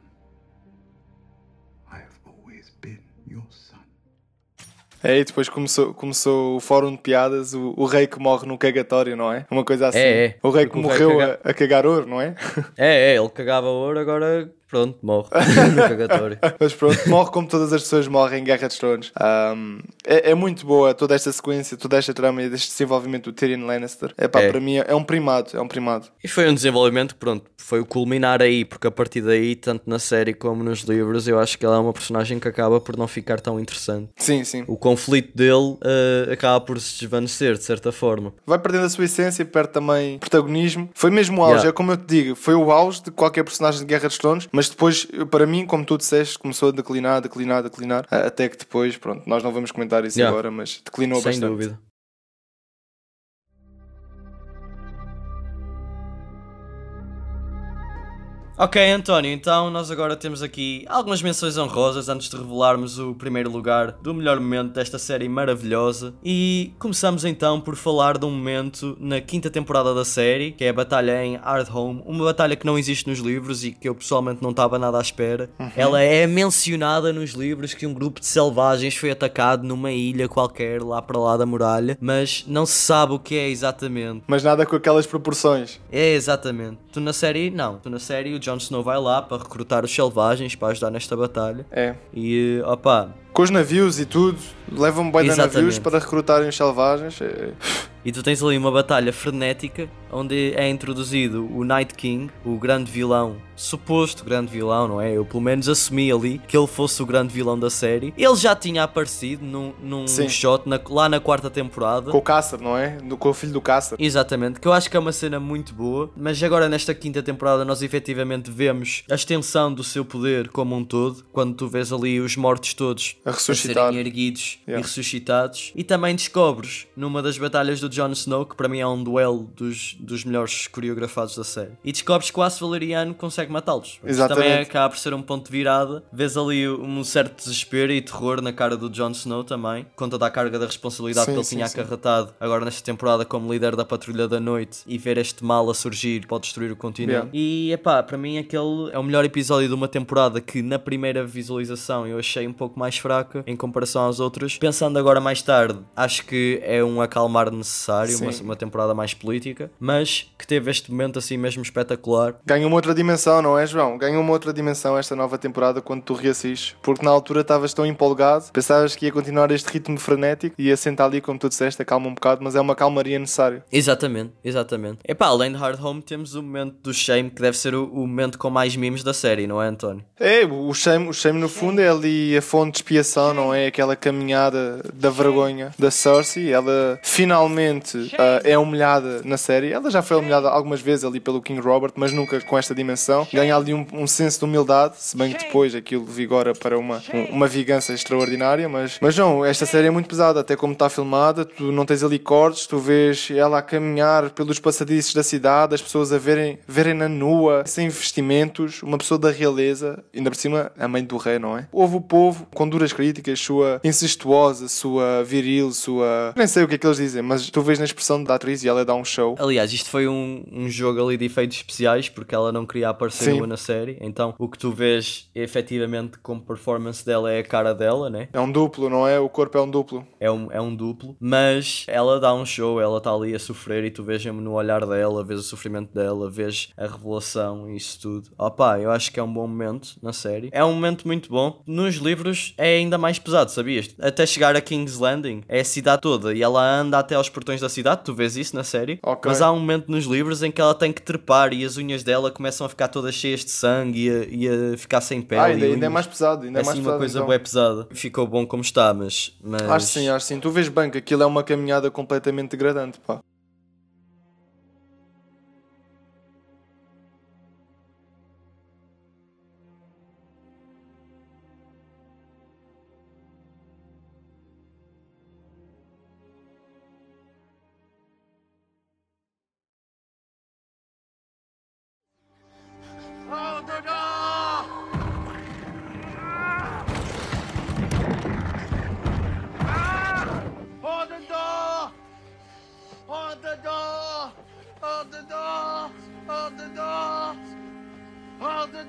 S3: I have always been your son.
S2: É, e depois começou, começou o fórum de piadas, o, o rei que morre no cagatório, não é? Uma coisa assim.
S1: É, é.
S2: O rei que
S1: o rei
S2: morreu
S1: caga-
S2: a, a cagar ouro, não é?
S1: É, é, ele cagava ouro, agora pronto, morre no cagatório.
S2: Mas pronto, morre como todas as pessoas morrem em Guerra dos Tronos. Um, é, é, muito boa toda esta sequência, toda esta trama e deste desenvolvimento do Tyrion Lannister. Epá, é, para mim é um primado, é um primado.
S1: E foi um desenvolvimento, pronto, foi o culminar aí, porque a partir daí, tanto na série como nos livros, eu acho que ela é uma personagem que acaba por não ficar tão interessante.
S2: Sim, sim.
S1: O conflito dele uh, acaba por se desvanecer, de certa forma.
S2: Vai perdendo a sua essência perde também protagonismo. Foi mesmo o auge, yeah. é como eu te digo, foi o auge de qualquer personagem de Guerra dos Tronos, mas depois, para mim, como tu disseste, começou a declinar, declinar, declinar, até que depois, pronto, nós não vamos comentar isso yeah. agora, mas declinou
S1: Sem
S2: bastante.
S1: Sem dúvida. Ok, António, então nós agora temos aqui algumas menções honrosas antes de revelarmos o primeiro lugar do melhor momento desta série maravilhosa. E começamos então por falar de um momento na quinta temporada da série, que é a batalha em Hardhome, uma batalha que não existe nos livros e que eu pessoalmente não estava nada à espera. Uhum. Ela é mencionada nos livros que um grupo de selvagens foi atacado numa ilha qualquer lá para lá da muralha, mas não se sabe o que é exatamente.
S2: Mas nada com aquelas proporções.
S1: É, exatamente. Tu na série, não. Tu na série, o Jon Snow vai lá para recrutar os selvagens para ajudar nesta batalha.
S2: É.
S1: E, opa...
S2: Com os navios e tudo, levam bem de navios para recrutarem os selvagens. É...
S1: E tu tens ali uma batalha frenética onde é introduzido o Night King, o grande vilão, suposto grande vilão, não é? Eu pelo menos assumi ali que ele fosse o grande vilão da série. Ele já tinha aparecido num, num shot na, lá na quarta temporada.
S2: Com o Caster, não é? com o filho do Caster.
S1: Exatamente, que eu acho que é uma cena muito boa, mas agora nesta quinta temporada nós efetivamente vemos a extensão do seu poder como um todo, quando tu vês ali os mortos todos
S2: a, ressuscitar.
S1: a serem erguidos yeah. e ressuscitados, e também descobres numa das batalhas do Jon Snow, que para mim é um duelo dos, dos melhores coreografados da série. E descobres que o Aço Valeriano consegue matá-los.
S2: Exatamente.
S1: Também acaba por ser um ponto de virada. Vês ali um certo desespero e terror na cara do Jon Snow também, com toda a carga da responsabilidade sim, que ele sim, tinha sim. acarretado agora nesta temporada como líder da Patrulha da Noite e ver este mal a surgir pode destruir o continente. Yeah. E epá, para mim aquele é o melhor episódio de uma temporada que na primeira visualização eu achei um pouco mais fraca em comparação aos outros. Pensando agora mais tarde, acho que é um acalmar necessário, uma, uma temporada mais política, mas que teve este momento assim mesmo espetacular.
S2: Ganha uma outra dimensão, não é, João? Ganha uma outra dimensão esta nova temporada quando tu reassistes, porque na altura estavas tão empolgado, pensavas que ia continuar este ritmo frenético e ia sentar ali, como tu disseste, acalma um bocado, mas é uma calmaria necessária.
S1: Exatamente, exatamente. Epá, além de Hard Home, temos o momento do Shame, que deve ser o, o momento com mais memes da série, não é, António?
S2: É, o Shame, o Shame no fundo é ali a fonte de expiação, não é? Aquela caminhada da vergonha da Cersei. Ela finalmente uh, é humilhada na série. Ela já foi humilhada algumas vezes ali pelo King Robert, mas nunca com esta dimensão. Ganha ali um, um senso de humildade, se bem que depois aquilo vigora para uma, uma vingança extraordinária. Mas, mas não, esta série é muito pesada, até como está filmada. Tu não tens ali cortes, tu vês ela a caminhar pelos passadiços da cidade, as pessoas a verem, verem na nua, sem vestimentos, uma pessoa da realeza, ainda por cima a mãe do rei, não é? Houve o povo com duras críticas, sua incestuosa, sua viril, sua. Nem sei o que é que eles dizem, mas tu vês na expressão da atriz e ela dá um show.
S1: Aliás, isto foi um, um jogo ali de efeitos especiais porque ela não queria aparecer nua na série. Então o que tu vês efetivamente como performance dela é a cara dela, né?
S2: É um duplo, não é? O corpo é um duplo.
S1: É um, é um duplo, mas ela dá um show, ela está ali a sofrer e tu vês no olhar dela, vês o sofrimento dela, vês a revelação e isso tudo. Opá, eu acho que é um bom momento na série. É um momento muito bom. Nos livros é ainda mais pesado, sabias? Até chegar a King's Landing é a cidade toda e ela anda até aos portões da cidade, tu vês isso na série.
S2: Okay.
S1: Mas há um momento nos livros em que ela tem que trepar e as unhas dela começam a ficar todas cheias de sangue e a, e a ficar sem pele.
S2: Ah, ainda, ainda é mais pesado, ainda é,
S1: é
S2: mais
S1: assim
S2: pesado.
S1: uma coisa
S2: então.
S1: bem pesada. Ficou bom como está, mas, mas.
S2: Acho sim, acho sim. Tu vês bem que aquilo é uma caminhada completamente degradante, pá.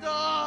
S2: Fernando!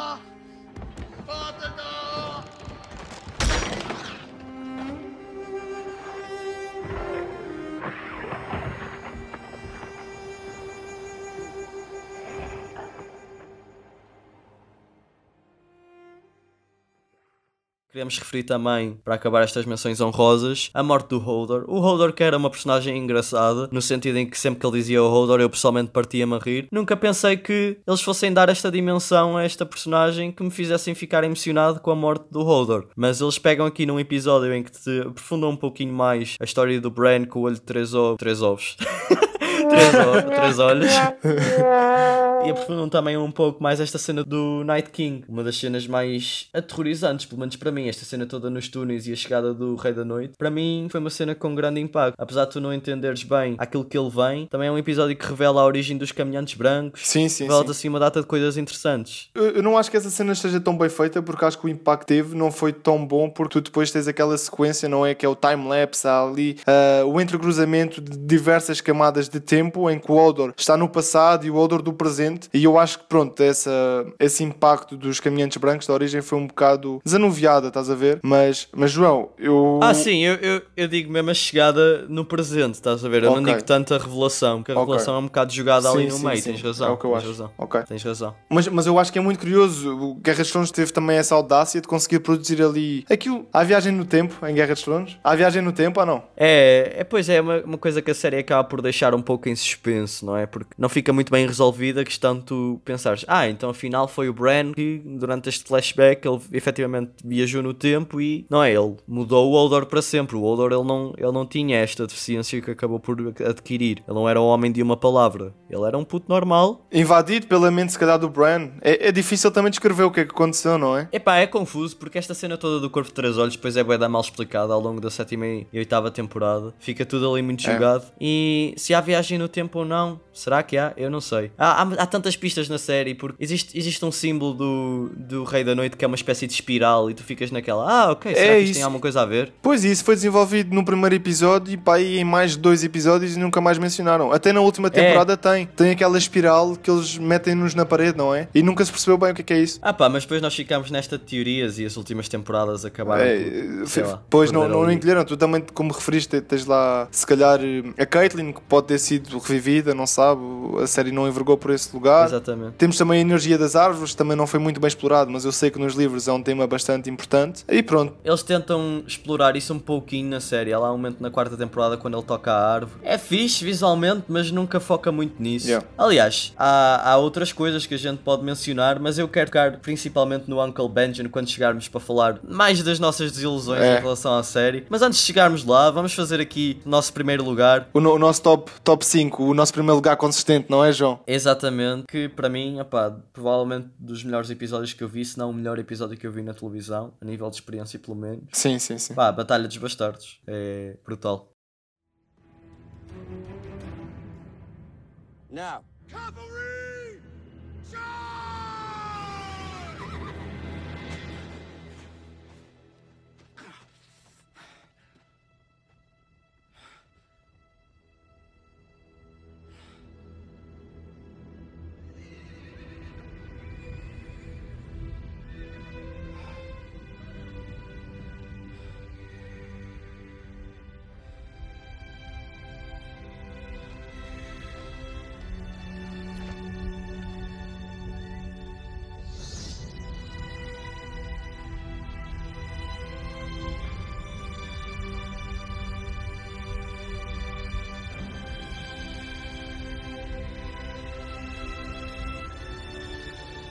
S1: Queremos referir também, para acabar estas menções honrosas, a morte do Hodor. O Hodor que era uma personagem engraçada, no sentido em que sempre que ele dizia o Hodor eu pessoalmente partia-me a rir. Nunca pensei que eles fossem dar esta dimensão a esta personagem que me fizessem ficar emocionado com a morte do Hodor. Mas eles pegam aqui num episódio em que te aprofundam um pouquinho mais a história do Bran com o olho de três. Três ovos. três, três olhos. e aprofundam também um pouco mais esta cena do Night King, uma das cenas mais aterrorizantes, pelo menos para mim. Esta cena toda nos túneis e a chegada do Rei da Noite, para mim foi uma cena com grande impacto. Apesar de tu não entenderes bem aquilo que ele vem, também é um episódio que revela a origem dos caminhantes brancos.
S2: Sim, sim.
S1: Revela
S2: sim.
S1: assim uma data de coisas interessantes.
S2: Eu, eu não acho que essa cena esteja tão bem feita porque acho que o impacto teve não foi tão bom porque tu depois tens aquela sequência, não é? Que é o time-lapse, há ali uh, o entrecruzamento de diversas camadas de tempo em que o Odor está no passado e o Odor do presente. E eu acho que, pronto, essa, esse impacto dos caminhantes brancos da origem foi um bocado desanuviada, estás a ver? Mas, mas João, eu.
S1: Ah, sim, eu, eu, eu digo mesmo a chegada no presente, estás a ver? Eu
S2: Ok.
S1: não digo tanto a revelação, porque a
S2: Ok.
S1: revelação é um bocado jogada ali
S2: Sim,
S1: no
S2: sim,
S1: meio.
S2: sim.
S1: Tens razão.
S2: É o que eu
S1: tens
S2: acho.
S1: razão.
S2: Ok.
S1: Tens razão.
S2: Mas, mas eu acho que é muito curioso. O Guerra dos Tronos teve também essa audácia de conseguir produzir ali aquilo. Há viagem no tempo em Guerra dos Tronos? Há viagem no tempo ou não?
S1: É, é pois é, uma, uma coisa que a série acaba por deixar um pouco em suspense, não é? Porque não fica muito bem resolvida a questão de tu pensares, ah, então afinal foi o Bran que durante este flashback ele efetivamente viajou no tempo e não é? Ele mudou o Odor para sempre. O Odor ele não, ele não tinha esta deficiência que acabou por adquirir. Ele não era um homem de uma palavra. Ele era um puto normal.
S2: Invadido pela mente, se calhar, do Bran. É, é difícil também descrever o que é que aconteceu, não é?
S1: Epá, é confuso porque esta cena toda do Corpo de Três Olhos depois é bué da mal explicada ao longo da sétima e oitava temporada. Fica tudo ali muito
S2: É.
S1: jogado. E se há viagem no tempo ou não, será que há? Eu não sei. Há, há, há tantas pistas na série porque existe, existe um símbolo do, do Rei da Noite que é uma espécie de espiral e tu ficas naquela, ah, ok, será
S2: É
S1: que isto
S2: isso.
S1: tem alguma coisa a ver?
S2: Pois isso foi desenvolvido no primeiro episódio e pá, em mais de dois episódios e nunca mais mencionaram. Até na última temporada tem. Tem aquela espiral que eles metem-nos na parede, não é? E nunca se percebeu bem o que é que é isso.
S1: Ah pá, mas depois nós ficámos nesta de teorias e as últimas temporadas acabaram
S2: É,
S1: por, sei lá,
S2: pois não, não encolheram. Tu também, como referiste, tens lá, se calhar, a Caitlyn, que pode ter sido revivida, não sabe? A série não envergou por esse lugar.
S1: Exatamente.
S2: Temos também a energia das árvores, também não foi muito bem explorado, mas eu sei que nos livros é um tema bastante importante. E pronto.
S1: Eles tentam explorar isso um pouquinho na série. Há lá um momento na quarta temporada quando ele toca a árvore. É fixe visualmente, mas nunca foca muito nisso.
S2: Yeah.
S1: Aliás, há, há outras coisas que a gente pode mencionar, mas eu quero tocar principalmente no Uncle Benjamin quando chegarmos para falar mais das nossas desilusões
S2: É.
S1: em relação à série. Mas antes de chegarmos lá, vamos fazer aqui o nosso primeiro lugar.
S2: O, no- o nosso top, top 5, o nosso primeiro lugar consistente, não é, João?
S1: Exatamente, que para mim, opá, provavelmente dos melhores episódios que eu vi, se não o melhor episódio que eu vi na televisão, a nível de experiência pelo menos.
S2: Sim, sim, sim.
S1: Pá, Batalha dos Bastardos. É brutal.
S9: Now,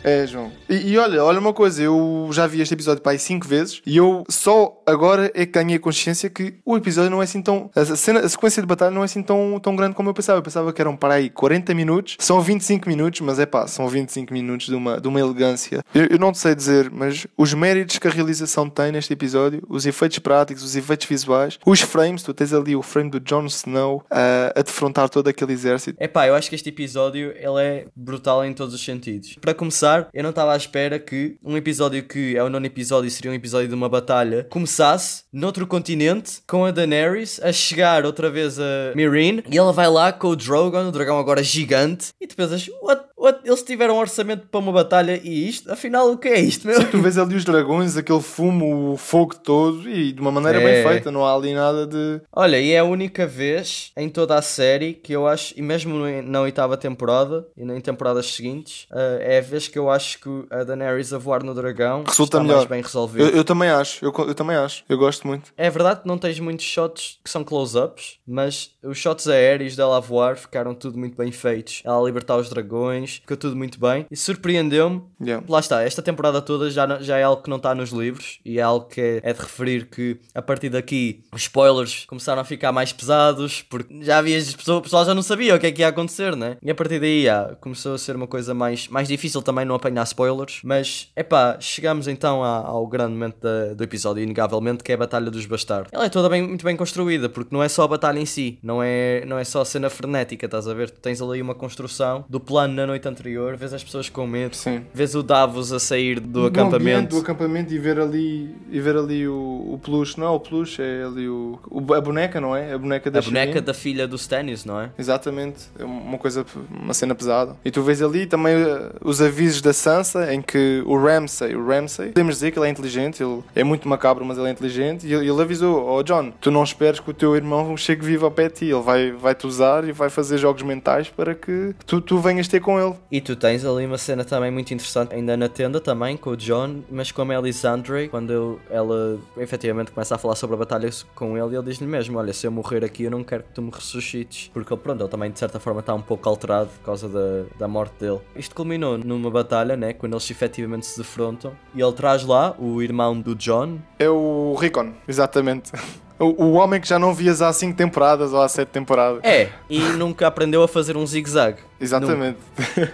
S2: É, João. E, e olha, olha uma coisa, eu já vi este episódio para 5 vezes e eu só agora é que ganhei a consciência que o episódio não é assim tão. A, cena, a sequência de batalha não é assim tão, tão grande como eu pensava. Eu pensava que eram para aí 40 minutos, são 25 minutos, mas é pá, são 25 minutos de uma, de uma elegância. Eu, eu não sei dizer, mas os méritos que a realização tem neste episódio, os efeitos práticos, os efeitos visuais, os frames, tu tens ali o frame do Jon Snow ah, a defrontar todo aquele exército.
S1: Epá, eu acho que este episódio ele é brutal em todos os sentidos. Para começar, eu não estava à espera que um episódio que é o nono episódio seria um episódio de uma batalha começasse noutro continente com a Daenerys a chegar outra vez a Meereen. E ela vai lá com o Drogon, o dragão agora gigante, e tu pensas, what eles tiveram um orçamento para uma batalha e isto, afinal, o que é isto, meu?
S2: Sim, tu vês ali os dragões, aquele fumo, o fogo todo e de uma maneira
S1: É.
S2: bem feita, não há ali nada de.
S1: Olha, e é a única vez em toda a série que eu acho, e mesmo na oitava temporada e em temporadas seguintes, eh, é a vez que eu acho que a Daenerys a voar no dragão
S2: Resulta melhor.
S1: mais bem resolvido.
S2: Eu, eu também acho, eu, eu também acho, eu gosto muito.
S1: É verdade que não tens muitos shots que são close-ups, mas os shots aéreos dela a voar ficaram tudo muito bem feitos. Ela a libertar os dragões, ficou tudo muito bem. E surpreendeu-me.
S2: Yeah.
S1: Lá está, esta temporada toda já, não- já é algo que não está nos livros e é algo que é, é de referir que a partir daqui os spoilers começaram a ficar mais pesados porque já havia as pessoas, o pessoal já não sabia o que é que ia acontecer, né? E a partir daí começou a ser uma coisa mais, mais difícil também não apanhar spoilers. Mas epá, chegamos então a- ao grande momento da- do episódio, inegavelmente, que é a Batalha dos Bastardos. Ela é toda bem, muito bem construída, porque não é só a batalha em si, não é, não é só a cena frenética, estás a ver? Tu tens ali uma construção do plano na noite anterior, vês as pessoas com medo,
S2: Sim.
S1: vês o Davos a sair do acampamento.
S2: do acampamento e ver ali, e ver ali o, o peluche, não é o peluche, é ali o, o- a boneca, não é? A boneca da
S1: A boneca da filha do Stannis, não é?
S2: Exatamente, é uma coisa, uma cena pesada. E tu vês ali também eh, os avisos da Sansa, em que o Ramsay, o Ramsay, podemos dizer que ele é inteligente, ele é muito macabro, mas ele é inteligente, e ele, avisou, oh John, tu não esperes que o teu irmão chegue vivo ao pé de ti, ele vai, vai-te usar e vai fazer jogos mentais para que tu, tu venhas ter com ele.
S1: E tu tens ali uma cena também muito interessante, ainda na tenda também, com o John, mas com a Melisandre, quando ela efetivamente começa a falar sobre a batalha com ele, ele diz-lhe mesmo: Olha, se eu morrer aqui, eu não quero que tu me ressuscites. Porque ele, pronto, ele também de certa forma está um pouco alterado por causa da, da morte dele. Isto culminou numa batalha, né? Quando eles efetivamente se defrontam, e ele traz lá o irmão do John,
S2: É o Rickon, exatamente. O, o homem que já não vias há 5 temporadas ou há 7 temporadas.
S1: é, e nunca aprendeu a fazer um zigue-zague.
S2: Exatamente.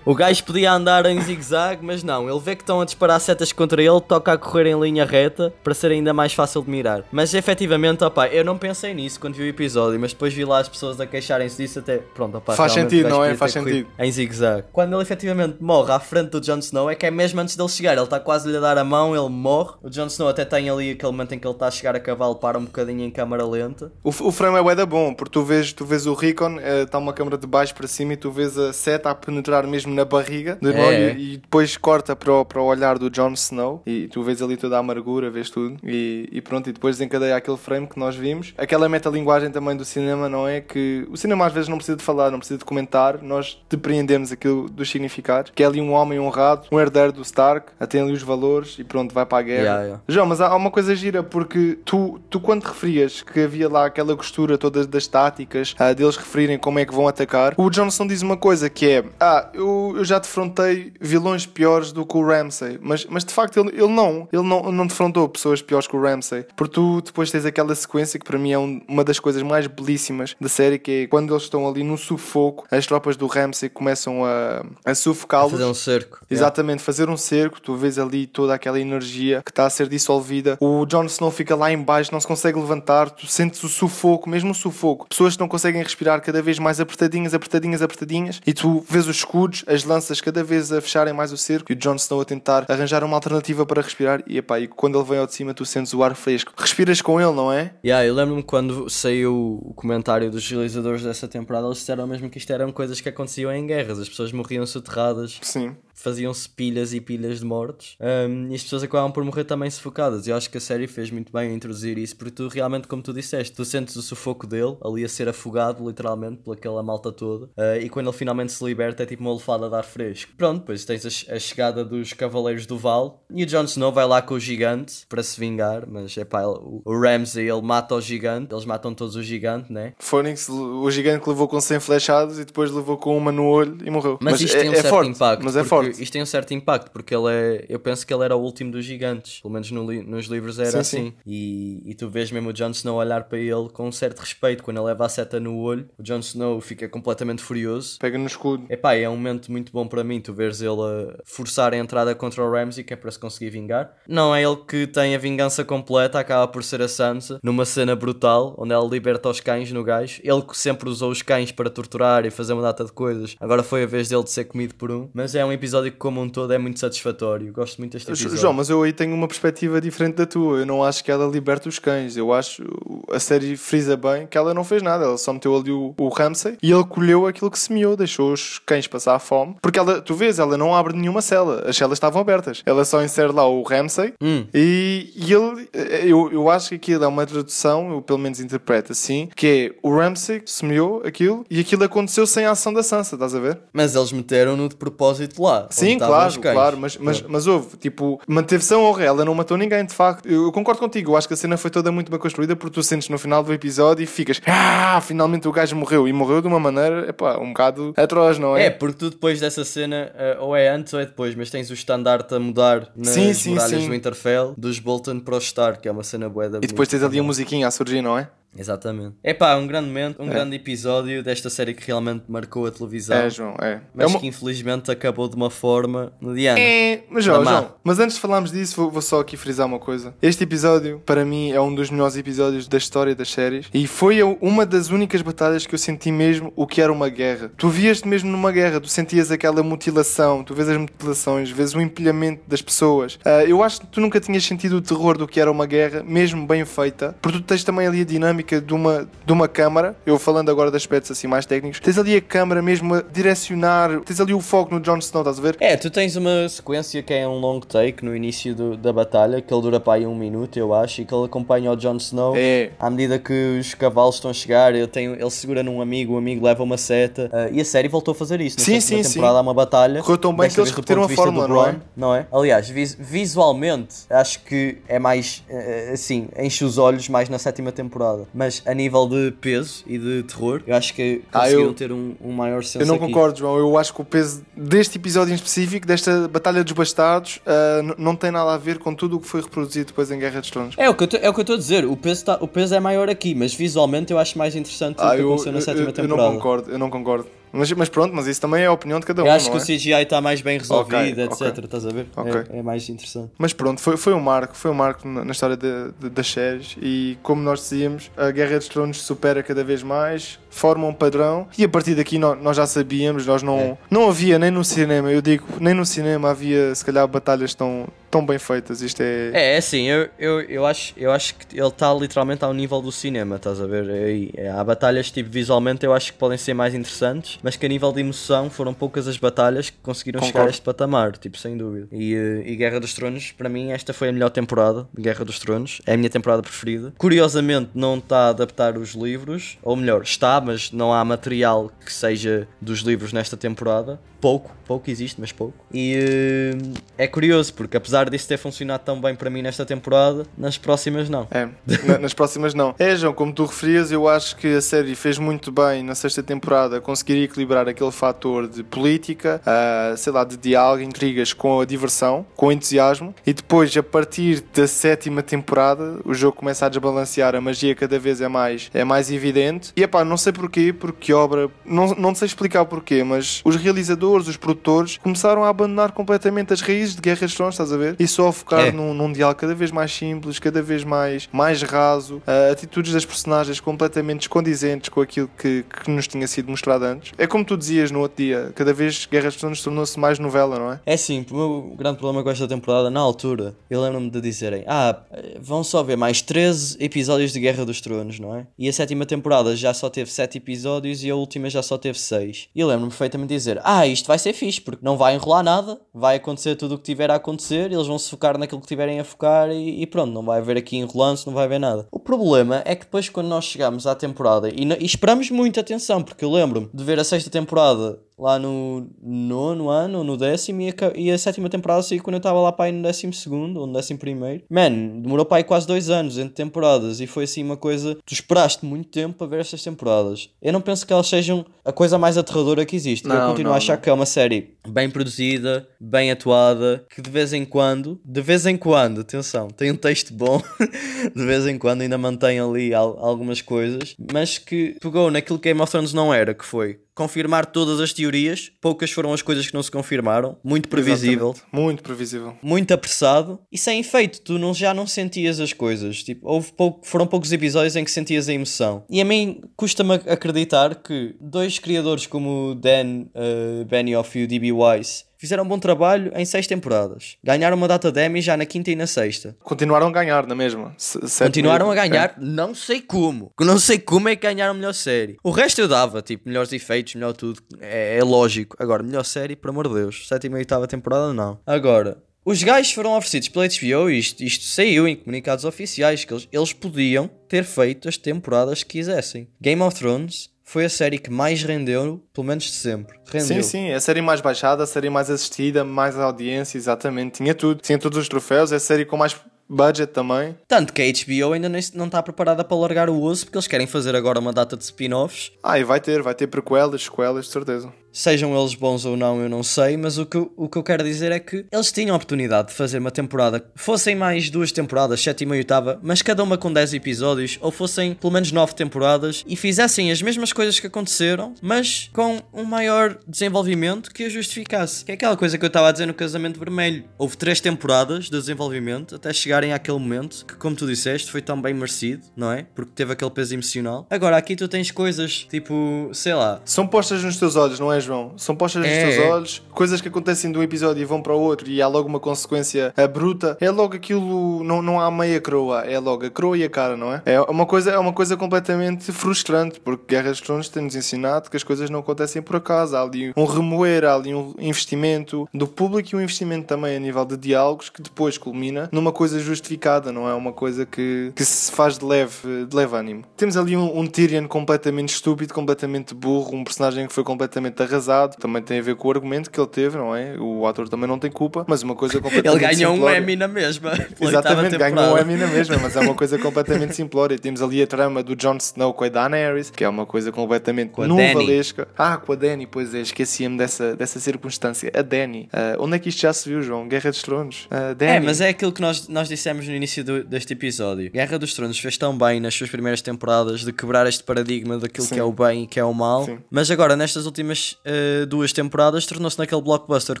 S1: O gajo podia andar em zigue-zague, mas não. Ele vê que estão a disparar setas contra ele, toca a correr em linha reta para ser ainda mais fácil de mirar. Mas efetivamente, opá, eu não pensei nisso quando vi o episódio, mas depois vi lá as pessoas a queixarem-se disso até. Pronto, opá,
S2: Faz sentido, não é? Faz sentido.
S1: Em zigue-zague. Quando ele efetivamente morre à frente do Jon Snow, é que é mesmo antes dele chegar. Ele está quase a lhe dar a mão, ele morre. O Jon Snow até tem ali aquele momento em que ele está a chegar a cavalo, para um bocadinho em câmara lenta.
S2: O, o frame é bué bom, porque tu vês, tu vês o Rickon, está uma câmera de baixo para cima e tu vês a seta a penetrar mesmo na barriga do irmão
S1: É.
S2: e, e depois corta para o, para o olhar do Jon Snow e tu vês ali toda a amargura, vês tudo e, e pronto, e depois desencadeia aquele frame que nós vimos. Aquela metalinguagem também do cinema, não é? Que o cinema às vezes não precisa de falar, não precisa de comentar, nós depreendemos aquilo dos significados, que é ali um homem honrado, um herdeiro do Stark, tem ali os valores e pronto, vai para a guerra.
S1: Yeah, yeah.
S2: João, mas há uma coisa gira porque tu, tu quando referias que havia lá aquela costura toda das táticas, ah, deles referirem como é que vão atacar, o Johnson diz uma coisa que é: Ah, eu, eu já defrontei vilões piores do que o Ramsay, mas, mas de facto ele, ele não, ele não, não defrontou pessoas piores que o Ramsay, porque tu depois tens aquela sequência que para mim é um- uma das coisas mais belíssimas da série, que é quando eles estão ali no sufoco, as tropas do Ramsay começam a, a sufocá-los.
S1: Fazer um cerco.
S2: Exatamente, fazer um cerco, tu vês ali toda aquela energia que está a ser dissolvida. O Jon Snow fica lá em baixo, não se consegue levantar, tu sentes o sufoco, mesmo o sufoco. Pessoas que não conseguem respirar cada vez mais apertadinhas, apertadinhas, apertadinhas, e tu vês os escudos, as lanças cada vez a fecharem mais o cerco, e o Jon Snow a tentar arranjar uma alternativa para respirar, e, epá, e quando ele vem ao de cima tu sentes o ar fresco. Respiras com ele, não é?
S1: Yeah, eu lembro-me quando saiu o comentário dos realizadores dessa temporada, eles disseram mesmo que isto eram coisas que aconteciam em guerras, as pessoas morriam soterradas,
S2: Sim.
S1: Faziam-se pilhas e pilhas de mortos, um, e as pessoas acabavam por morrer também sufocadas. Eu acho que a série fez muito bem a introduzir isso, porque tu realmente, como tu disseste, tu sentes o sufoco dele, ali a ser afogado, literalmente, pelaquela malta toda, uh, e quando ele finalmente se liberta é tipo uma lefada de ar fresco. Pronto, depois tens a, a chegada dos Cavaleiros do Val, e o Jon Snow vai lá com o gigante para se vingar, mas é pá, o, o Ramsay ele mata o gigante, eles matam todos o gigante, né?
S2: Phoenix, o gigante que levou com 100 flechados e depois levou com uma no olho e morreu.
S1: Mas, isto
S2: é,
S1: tem um
S2: é
S1: certo
S2: forte,
S1: impacto.
S2: Mas é
S1: porque Isto tem um certo impacto, porque ele é. Eu penso que ele era o último dos gigantes. Pelo menos no li- nos livros era
S2: Sim,
S1: assim.
S2: sim.
S1: E, e tu vês mesmo o Jon Snow olhar para ele com um certo respeito. Quando ele leva a seta no olho, o Jon Snow fica completamente furioso.
S2: Pega no escudo.
S1: Epá, é um momento muito bom para mim, tu veres ele a forçar a entrada contra o Ramsey, que é para se conseguir vingar. Não é ele que tem a vingança completa, acaba por ser a Sansa, numa cena brutal, onde ela liberta os cães no gajo. Ele que sempre usou os cães para torturar e fazer uma data de coisas, agora foi a vez dele de ser comido por um. Mas é um episódio episódio que, como um todo, é muito satisfatório. Gosto muito deste episódio.
S2: João, mas eu aí tenho uma perspectiva diferente da tua. Eu não acho que ela liberta os cães. Eu acho a série frisa bem que ela não fez nada. Ela só meteu ali o, o Ramsay e ele colheu aquilo que semeou, deixou os cães passar a fome. Porque ela, tu vês, ela não abre nenhuma cela. As celas estavam abertas. Ela só insere lá o Ramsay
S1: Hum.
S2: e, e ele, eu, eu acho que aquilo é uma tradução, eu pelo menos interpreto assim, que é o Ramsay semeou aquilo e aquilo aconteceu sem a ação da Sansa, estás a ver?
S1: Mas eles meteram-no de propósito lá.
S2: Sim, claro, claro, mas, mas, mas houve, tipo, manteve-se a honra, ela não matou ninguém, de facto. Eu, eu concordo contigo, eu acho que a cena foi toda muito bem construída porque tu sentes no final do episódio e ficas, ah, finalmente o gajo morreu e morreu de uma maneira, epá, um bocado atroz, não é?
S1: É, porque tu depois dessa cena, eh, ou é antes ou é depois, mas tens o estandarte a mudar nas
S2: Sim, sim,
S1: muralhas
S2: sim.
S1: do Winterfell, dos Bolton para os Stark, que é uma cena bué da
S2: E depois tens ali a musiquinha a surgir, não é?
S1: Exatamente. É pá, um grande momento, um grande episódio desta série que realmente marcou a televisão.
S2: É, João, é.
S1: Mas
S2: é uma...
S1: que infelizmente acabou de uma forma mediana.
S2: É, mas ó,
S1: má.
S2: João, mas antes de falarmos disso, vou, vou só aqui frisar uma coisa. Este episódio, para mim, é um dos melhores episódios da história das séries e foi uma das únicas batalhas que eu senti mesmo o que era uma guerra. Tu vias-te mesmo numa guerra, tu sentias aquela mutilação, tu vês as mutilações, vês o empilhamento das pessoas. Ah, eu acho que tu nunca tinhas sentido o terror do que era uma guerra, mesmo bem feita, porque tu tens também ali a dinâmica de uma, de uma câmara, eu falando agora de aspectos assim mais técnicos, tens ali a câmara mesmo a direcionar, tens ali o foco no Jon Snow, estás a ver?
S1: É, tu tens uma sequência que é um long take no início do- da batalha, que ele dura para aí um minuto, eu acho, e que ele acompanha o Jon Snow
S2: É.
S1: à medida que os cavalos estão a chegar. Ele, tem, ele segura num amigo, o amigo leva uma seta. ah, e a série voltou a fazer isso. Na
S2: Sim,
S1: sétima
S2: sim,
S1: temporada
S2: sim.
S1: há uma batalha.
S2: Correu tão bem que eles repetiram a fórmula, não é?
S1: Não é? Aliás, vis- visualmente, acho que é mais eh, assim, enche os olhos mais na sétima temporada. Mas a nível de peso e de terror, eu acho que
S2: Ah,
S1: conseguiram
S2: eu-
S1: ter um, um maior senso
S2: Eu não
S1: aqui.
S2: concordo, João. Eu acho que o peso deste episódio em específico, desta Batalha dos Bastardos, ah, n- não tem nada a ver com tudo o que foi reproduzido depois em Guerra dos Tronos.
S1: É o que eu é o que eu estou a dizer, o peso, tá- o peso é maior aqui, mas visualmente eu acho mais interessante o
S2: Ah,
S1: que
S2: eu,
S1: aconteceu na sétima
S2: eu- eu
S1: temporada.
S2: não concordo, eu não concordo. Mas, mas pronto, mas isso também é a opinião de cada um,
S1: Eu acho que
S2: é?
S1: o CGI está mais bem resolvido,
S2: Ok,
S1: etc.
S2: ok.
S1: Estás a ver?
S2: Ok.
S1: É, é mais interessante.
S2: Mas pronto, foi, foi um marco, foi um marco na, na história de- de- das séries e como nós dizíamos, a Guerra dos Tronos supera cada vez mais, forma um padrão e a partir daqui nó- nós, já sabíamos, nós não,
S1: É.
S2: não havia nem no cinema, eu digo, nem no cinema havia se calhar batalhas tão, tão bem feitas. Isto é.
S1: É, é assim, eu, eu, eu, acho, eu acho que ele está literalmente ao nível do cinema, estás a ver? É- é, há batalhas, tipo, visualmente eu acho que podem ser mais interessantes, mas que a nível de emoção foram poucas as batalhas que conseguiram chegar a
S2: Concordo.
S1: este patamar, tipo, sem dúvida. E, eh, e Guerra dos Tronos, para mim, esta foi a melhor temporada de Guerra dos Tronos, é a minha temporada preferida. Curiosamente, não está a adaptar os livros, ou melhor, está, mas não há material que seja dos livros nesta temporada. Pouco, pouco existe, mas pouco. E eh, é curioso, porque apesar disso ter funcionado tão bem para mim nesta temporada, nas próximas não.
S2: É, na- nas próximas não. É, João, como tu referias, eu acho que a série fez muito bem na sexta temporada conseguir equilibrar aquele fator de política, ah, sei lá, de diálogo, intrigas com a diversão, com o entusiasmo, e depois, a partir da sétima temporada, o jogo começa a desbalancear, a magia cada vez é mais, é mais evidente. E epá, não sei porquê, porque obra, não, não sei explicar porquê, mas os realizadores, os produtores, começaram a abandonar completamente as raízes de Guerra dos Tronos, estás a ver? E só a focar
S1: É.
S2: num, num diálogo cada vez mais simples, cada vez mais, mais raso, ah, atitudes das personagens completamente descondizentes com aquilo que, que nos tinha sido mostrado antes. É como tu dizias no outro dia, cada vez Guerra dos Tronos tornou-se mais novela, não é?
S1: É sim, o meu grande problema com esta temporada, na altura, eu lembro-me de dizerem: Ah, vão só ver mais 13 episódios de Guerra dos Tronos, não é? E a sétima temporada já só teve 7 episódios e a última já só teve 6. E eu lembro-me perfeitamente de dizer: Ah, isto vai ser fixe, porque não vai enrolar nada, vai acontecer tudo o que tiver a acontecer, eles vão se focar naquilo que tiverem a focar e, e pronto, não vai haver aqui enrolanço, não vai haver nada. O problema é que depois, quando nós chegamos à temporada, e, e esperamos muita atenção, porque eu lembro-me de ver a sexta temporada lá no nono ano, ou no décimo, e a, e a sétima temporada saiu quando eu estava lá para aí no décimo segundo, ou no décimo primeiro. Man, demorou para aí quase dois anos entre temporadas, e foi assim uma coisa... Tu esperaste muito tempo para ver estas temporadas. Eu não penso que elas sejam a coisa mais aterradora que existe. eu
S2: Não,
S1: continuo
S2: não,
S1: a achar
S2: não.
S1: que é uma série bem produzida, bem atuada, que de vez em quando, de vez em quando, atenção, tem um texto bom, de vez em quando ainda mantém ali al- algumas coisas, mas que pegou naquilo que Game of Thrones não era, que foi confirmar todas as teorias, poucas foram as coisas que não se confirmaram, muito previsível,
S2: Exatamente. Muito previsível.
S1: muito apressado e sem efeito, tu não, já não sentias as coisas. Tipo, houve pouco, foram poucos episódios em que sentias a emoção. E a mim custa-me acreditar que dois criadores como o Dan uh, Benioff e o D.B. Weiss fizeram um bom trabalho em seis temporadas. Ganharam uma data de Emmy já na quinta e na sexta.
S2: Continuaram a ganhar, na mesma. Sete
S1: Continuaram
S2: mil-
S1: a ganhar, não sei como. Não sei como é que ganharam a melhor série. O resto eu dava, tipo, melhores efeitos, melhor tudo. É, é lógico. Agora, melhor série, por amor de Deus. Sétima e oitava temporada, não. Agora, os gajos foram oferecidos pela HBO, e isto, isto saiu em comunicados oficiais, que eles, eles podiam ter feito as temporadas que quisessem. Game of Thrones foi a série que mais rendeu, pelo menos de sempre.
S2: Sim,
S1: Rendeu.
S2: sim, a série mais baixada, a série mais assistida, mais audiência, exatamente. Tinha tudo, tinha todos os troféus, é a série com mais budget também.
S1: Tanto que a HBO ainda não está preparada para largar o osso, porque eles querem fazer agora uma data de spin-offs
S2: Ah, e vai ter, vai ter prequelas, sequelas, de certeza.
S1: Sejam eles bons ou não, eu não sei, mas o que, o que eu quero dizer é que eles tinham a oportunidade de fazer uma temporada, fossem mais duas temporadas, sétima e oitava, mas cada uma com 10 episódios, ou fossem pelo menos 9 temporadas, e fizessem as mesmas coisas que aconteceram, mas com um maior desenvolvimento que a justificasse. Que é aquela coisa que eu estava a dizer no Casamento Vermelho. Houve 3 temporadas de desenvolvimento até chegarem àquele momento que, como tu disseste, foi tão bem merecido, não é? Porque teve aquele peso emocional. Agora, aqui tu tens coisas tipo, sei lá,
S2: São postas nos teus olhos, não é, João? São postas nos
S1: É,
S2: teus
S1: é.
S2: olhos, coisas que acontecem de um episódio e vão para o outro e há logo uma consequência bruta. É logo aquilo, não, não há meia croa, é logo a croa e a cara, não é? É uma coisa, é uma coisa completamente frustrante, porque Guerra dos Tronos tem-nos ensinado que as coisas não acontecem por acaso. Há ali um remoer, há ali um investimento do público e um investimento também a nível de diálogos que depois culmina numa coisa justificada, não é uma coisa que, que se faz de leve, de leve ânimo. Temos ali um, um Tyrion completamente estúpido, completamente burro, um personagem que foi completamente arrasado. Também tem a ver com o argumento que ele teve, não é? O ator também não tem culpa, mas uma coisa
S1: ele
S2: completamente
S1: ganhou um
S2: simplória.
S1: Emmy na mesma.
S2: Exatamente, ganhou um Emmy na mesma, mas é uma coisa completamente simplória. Temos ali a trama do Jon Snow com a Daenerys, que é uma coisa completamente
S1: Com
S2: novelesca. Ah, com a Dany, pois é, esquecia-me dessa, dessa circunstância. A Dany. Ah, onde é que isto já se viu, João? Guerra dos Tronos. Dany.
S1: É, mas é aquilo que nós, nós dissemos no início do- deste episódio. Guerra dos Tronos fez tão bem nas suas primeiras temporadas de quebrar este paradigma daquilo
S2: Sim.
S1: que é o bem e que é o mal,
S2: Sim.
S1: mas agora nestas últimas eh, duas temporadas tornou-se naquele blockbuster